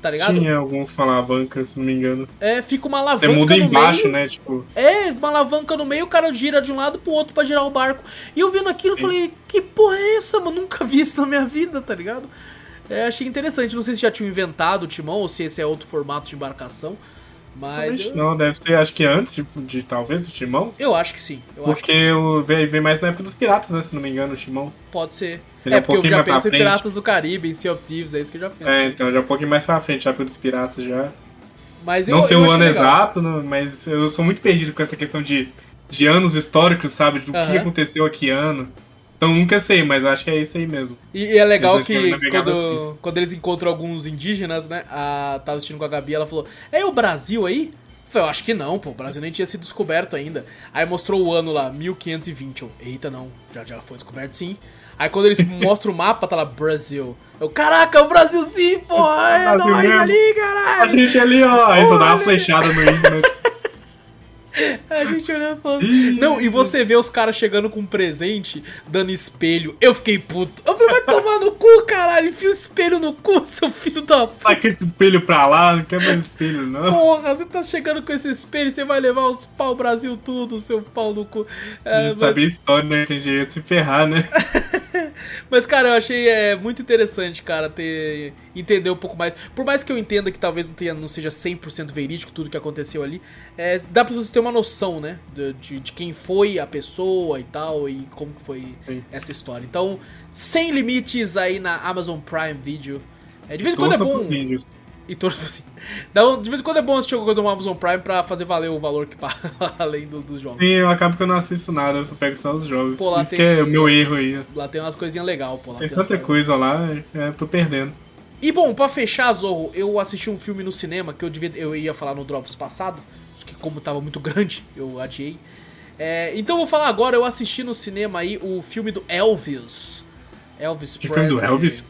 tá ligado? Tinha alguns com alavanca, se não me engano. É, fica uma alavanca Você muda embaixo, meio, né? Tipo... É, uma alavanca no meio, o cara gira de um lado pro outro pra girar o barco. E eu vendo aquilo, Sim. falei, que porra é essa, mano? Nunca vi isso na minha vida, tá ligado? É, achei interessante. Não sei se já tinham inventado o timão ou se esse é outro formato de embarcação. Mas. Eu... Não, deve ser, acho que antes de, talvez do Timão. Eu acho que sim. porque que... o veio, mais na época dos piratas, né? Se não me engano, o Timão. Pode ser. Ele é, é um porque eu já penso em Piratas do Caribe, em Sea of Thieves, é isso que eu já penso. É, então, já um pouquinho mais pra frente, já pelos piratas já. Mas eu, não sei o ano legal. exato, mas eu sou muito perdido com essa questão de, de anos históricos, sabe? Do uh -huh. que aconteceu aqui ano. Então nunca sei, mas acho que é isso aí mesmo. E, e é legal que quando, quando eles encontram alguns indígenas, né? A, tava assistindo com a Gabi, ela falou: É o Brasil aí? Eu falei, eu acho que não, pô, o Brasil nem tinha sido descoberto ainda. Aí mostrou o ano lá, 1520. Eu, Eita, não, já, já foi descoberto sim. Aí quando eles mostram o mapa, tá lá Brasil. Eu, caraca, o Brasil sim, porra! É nóis ali, caralho! A gente ali, ó. Aí só dá uma flechada no índio, A gente olhando falando. Não, e você vê os caras chegando com um presente, dando espelho. Eu fiquei puto. Eu falei, vai tomar no cu, caralho. Enfia o espelho no cu, seu filho da puta. Vai com esse espelho pra lá, não quer mais espelho, não. Porra, você tá chegando com esse espelho, você vai levar os pau Brasil tudo, seu pau no cu. É, mas... Sabia a história, né? Que a gente ia se ferrar, né? Mas, cara, eu achei é, muito interessante, cara, ter entender um pouco mais. Por mais que eu entenda que talvez não, tenha, não seja 100% verídico tudo que aconteceu ali, é, dá pra você ter uma noção, né? De, de, de, quem foi a pessoa e tal, e como que foi Sim. essa história. Então, sem limites aí na Amazon Prime Video. É, de vez em quando é bom. E torço assim. De vez em quando é bom assistir alguma coisa do Amazon Prime pra fazer valer o valor que paga além do, dos jogos. Sim, eu acabo que eu não assisto nada, eu pego só os jogos. Pô, Isso tem, que é o meu erro aí. Lá tem umas coisinhas legais, pô. Lá tem, tem tanta coisa lá, é, tô perdendo. E bom, pra fechar, Zorro, eu assisti um filme no cinema que eu, devia, eu ia falar no Drops passado, que como tava muito grande, eu adiei. É, então eu vou falar agora, eu assisti no cinema aí o filme do Elvis. Elvis Presley. filme do Elvis?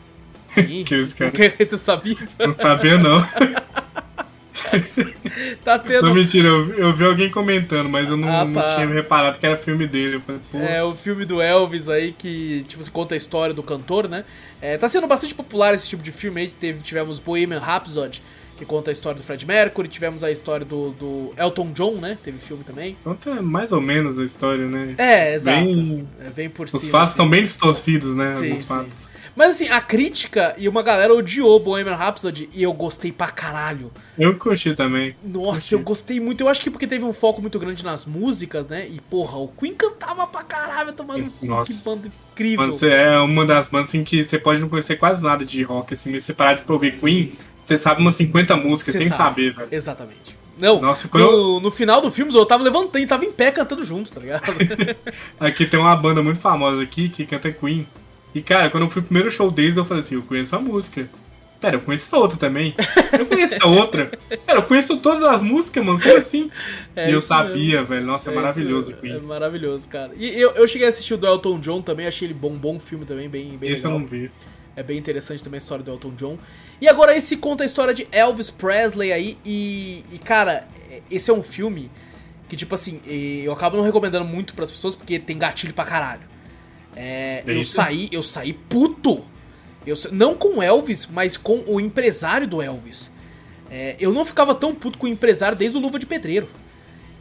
Sim, que você, você sabia? Não sabia, não. tá tendo. Não, mentira, eu, eu, vi alguém comentando, mas eu não, ah, tá. não, tinha reparado que era filme dele. Falei, é, o filme do Elvis aí que, tipo, se conta a história do cantor, né? É, tá sendo bastante popular esse tipo de filme aí. Teve, tivemos Bohemian Rhapsody, que conta a história do Fred Mercury, tivemos a história do, do Elton John, né? Teve filme também. Conta mais ou menos a história, né? É, exato. Bem... É bem por cima. Os fatos estão assim. bem distorcidos, né? Sim, Alguns fatos. Mas assim, a crítica e uma galera odiou Bohemian Rhapsody e eu gostei pra caralho. Eu curti também. Nossa, curti. eu gostei muito. Eu acho que porque teve um foco muito grande nas músicas, né? E porra, o Queen cantava pra caralho, tomando Nossa. que banda incrível. Mano, você é uma das bandas assim, que você pode não conhecer quase nada de rock, assim, mas você parar de ouvir Queen, você sabe umas 50 músicas você sem sabe. saber, velho. Exatamente. Não, Nossa, no, eu... no, final do filme eu tava levantando e tava em pé cantando junto, tá ligado? aqui tem uma banda muito famosa aqui que canta Queen. E cara, quando eu fui pro primeiro show deles, eu falei assim, eu conheço a música. Pera, eu conheço essa outra também. Eu conheço essa outra. Pera, eu conheço todas as músicas, mano. Como assim? É e eu sabia, mesmo. velho. Nossa, é, é maravilhoso Queen. É maravilhoso, cara. E eu, eu cheguei a assistir o do Elton John também, achei ele bom, bom filme também, bem, bem Esse legal. eu não vi. É bem interessante também a história do Elton John. E agora esse conta a história de Elvis Presley aí. E, e cara, esse é um filme que, tipo assim, eu acabo não recomendando muito para as pessoas porque tem gatilho pra caralho. É, eu saí, eu saí puto. Eu, não com o Elvis, mas com o empresário do Elvis. É, eu não ficava tão puto com o empresário desde o Luva de Pedreiro.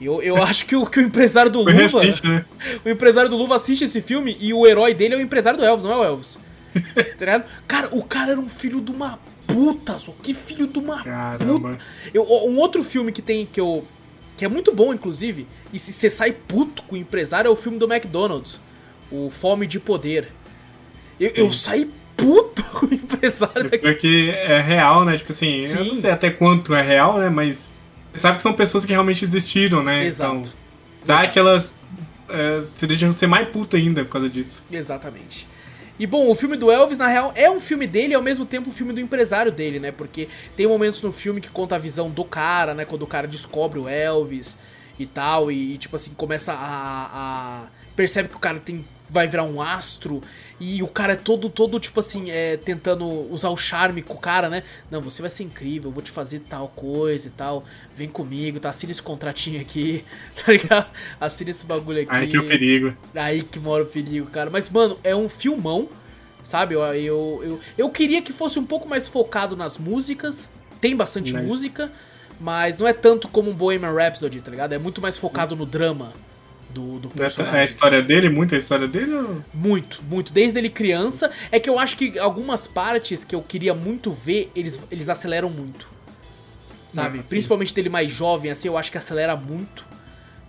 Eu, eu acho que o, que o empresário do Luva. Recente, né? O empresário do Luva assiste esse filme e o herói dele é o empresário do Elvis, não é o Elvis. tá cara, o cara era um filho de uma puta, só que filho de uma Caramba. puta. Eu, um outro filme que tem que eu. que é muito bom, inclusive, e se você sai puto com o empresário, é o filme do McDonald's o Fome de Poder. Eu, eu saí puto com o empresário. É porque é real, né? Tipo assim, Sim. eu não sei até quanto é real, né? Mas você sabe que são pessoas que realmente existiram, né? Exato. Então, dá Exato. aquelas. É, você deixa você mais puto ainda por causa disso. Exatamente. E bom, o filme do Elvis, na real, é um filme dele e ao mesmo tempo um filme do empresário dele, né? Porque tem momentos no filme que conta a visão do cara, né? Quando o cara descobre o Elvis e tal, e, e tipo assim, começa a, a. percebe que o cara tem vai virar um astro e o cara é todo, todo tipo assim, é, tentando usar o charme com o cara, né? Não, você vai ser incrível, eu vou te fazer tal coisa e tal, vem comigo, tá? Assina esse contratinho aqui, tá ligado? Assina esse bagulho aqui. Aí que é o perigo. Aí que mora o perigo, cara. Mas, mano, é um filmão, sabe? Eu, eu, eu, eu queria que fosse um pouco mais focado nas músicas, tem bastante mas... música, mas não é tanto como um Bohemian Rhapsody, tá ligado? É muito mais focado no drama do, do personagem. É a história dele? Muita história dele? Ou... Muito, muito. Desde ele criança. É que eu acho que algumas partes que eu queria muito ver, eles, eles aceleram muito. Sabe? Principalmente dele mais jovem, assim, eu acho que acelera muito.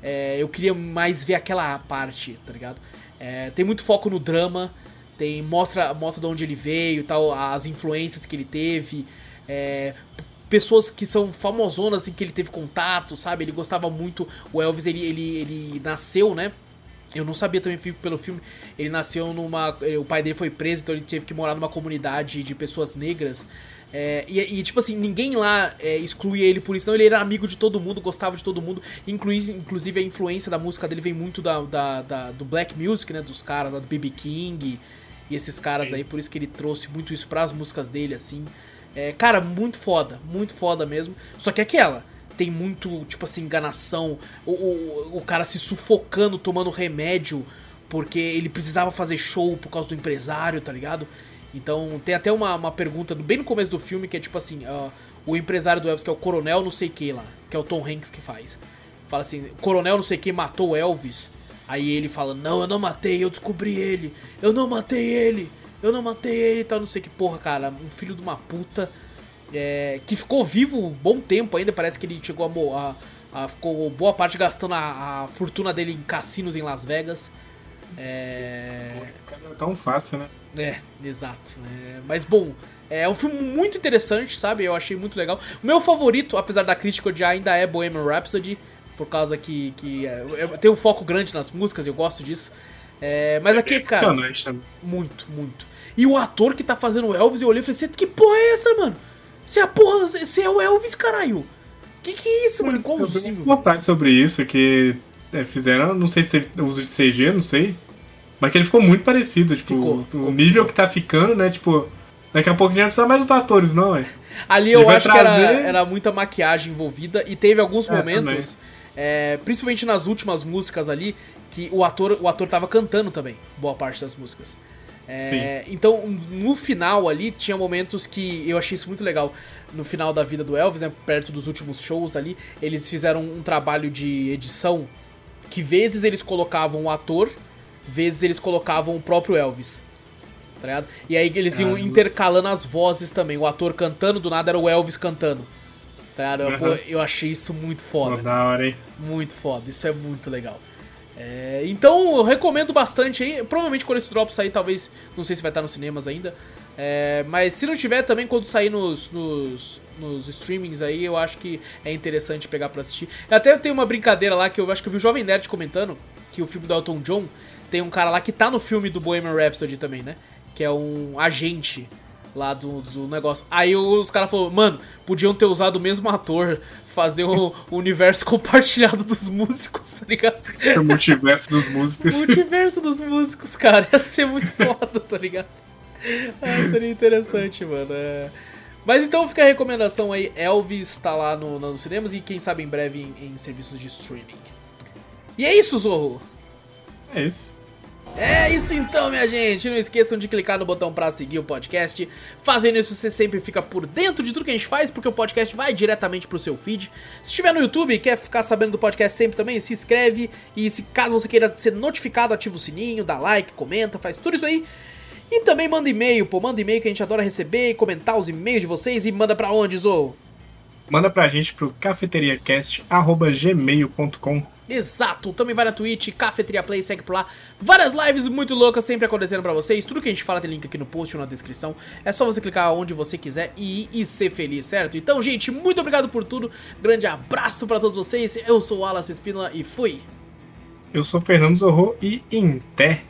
É, eu queria mais ver aquela parte, tá ligado? É, tem muito foco no drama, tem mostra, mostra de onde ele veio tal, as influências que ele teve. É, pessoas que são famosonas, assim, que ele teve contato, sabe? Ele gostava muito. O Elvis, ele, ele, ele nasceu, né? Eu não sabia também pelo filme. Ele nasceu numa. O pai dele foi preso, então ele teve que morar numa comunidade de pessoas negras. É, e, e, tipo assim, ninguém lá é, excluía ele por isso, não. Ele era amigo de todo mundo, gostava de todo mundo. Inclui, inclusive a influência da música dele vem muito da, da, da do black music, né? Dos caras, do BB King e esses caras aí. Por isso que ele trouxe muito isso para as músicas dele, assim. É, cara, muito foda, muito foda mesmo. Só que aquela tem muito, tipo assim, enganação. O, o, o cara se sufocando, tomando remédio, porque ele precisava fazer show por causa do empresário, tá ligado? Então tem até uma, uma pergunta bem no começo do filme que é tipo assim: uh, o empresário do Elvis, que é o coronel não sei que lá, que é o Tom Hanks que faz. Fala assim: coronel não sei que matou o Elvis. Aí ele fala: Não, eu não matei, eu descobri ele. Eu não matei ele. Eu não matei ele e tal, não sei que porra, cara. Um filho de uma puta é, que ficou vivo um bom tempo ainda, parece que ele chegou a, a, a ficou boa parte gastando a, a, fortuna dele em cassinos em Las Vegas. É... Não é tão fácil, né? É, exato. É, mas bom, é um filme muito interessante, sabe? Eu achei muito legal. O meu favorito, apesar da crítica odiar, ainda é Bohemian Rhapsody, por causa que, que é, tem um foco grande nas músicas, eu gosto disso. É, mas aqui, cara. Muito, muito. E o ator que tá fazendo o Elvis, eu olhei e falei, que porra é essa, mano? Você é a porra. Você é o Elvis, caralho. Que que é isso, mano? Igualzinho. Eu vontade sobre isso, que é, fizeram, não sei se teve uso de CG, não sei. Mas que ele ficou muito parecido, tipo, ficou, ficou, o nível ficou. que tá ficando, né? Tipo, daqui a pouco a gente não precisa mais dos atores, não, é. Ali eu acho trazer... que era, era muita maquiagem envolvida e teve alguns é, momentos, é, principalmente nas últimas músicas ali, que o ator, o ator tava cantando também, boa parte das músicas. É, então, no final ali, tinha momentos que eu achei isso muito legal. No final da vida do Elvis, né, perto dos últimos shows ali, eles fizeram um trabalho de edição que vezes eles colocavam o ator, vezes eles colocavam o próprio Elvis. Tá? E aí eles iam ah, intercalando as vozes também. O ator cantando, do nada era o Elvis cantando. Tá. Pô, eu achei isso muito foda. Muito foda, isso é muito legal. É, então eu recomendo bastante aí. Provavelmente quando esse drop sair, talvez. Não sei se vai estar nos cinemas ainda. É, mas se não tiver também, quando sair nos, nos, nos, streamings aí, eu acho que é interessante pegar pra assistir. Até tem uma brincadeira lá que eu acho que eu vi o Jovem Nerd comentando que o filme do Elton John tem um cara lá que tá no filme do Bohemian Rhapsody também, né? Que é um agente lá do, do negócio. Aí os caras falaram, mano, podiam ter usado o mesmo ator fazer o, o, universo compartilhado dos músicos, tá ligado? O multiverso dos músicos. O multiverso dos músicos, cara, ia ser muito foda, tá ligado? Ah, seria interessante, mano. É... Mas então fica a recomendação aí, Elvis tá lá no, nos cinemas e quem sabe em breve em, em serviços de streaming. E é isso, Zorro! É isso. É isso então, minha gente. Não esqueçam de clicar no botão para seguir o podcast. Fazendo isso, você sempre fica por dentro de tudo que a gente faz, porque o podcast vai diretamente pro seu feed. Se estiver no YouTube e quer ficar sabendo do podcast sempre também, se inscreve. E se caso você queira ser notificado, ativa o sininho, dá like, comenta, faz tudo isso aí. E também manda e-mail, pô, manda e-mail que a gente adora receber e comentar os e-mails de vocês. E manda pra onde, Zou? Manda pra gente pro cafeteriacast.gmail.com Exato, também vai na Twitch, Cafeteria Play, segue por lá. Várias lives muito loucas sempre acontecendo pra vocês. Tudo que a gente fala tem link aqui no post ou na descrição. É só você clicar onde você quiser e e ser feliz, certo? Então, gente, muito obrigado por tudo. Grande abraço pra todos vocês. Eu sou o Wallace Espínola e fui. Eu sou Fernando Zorro e em té.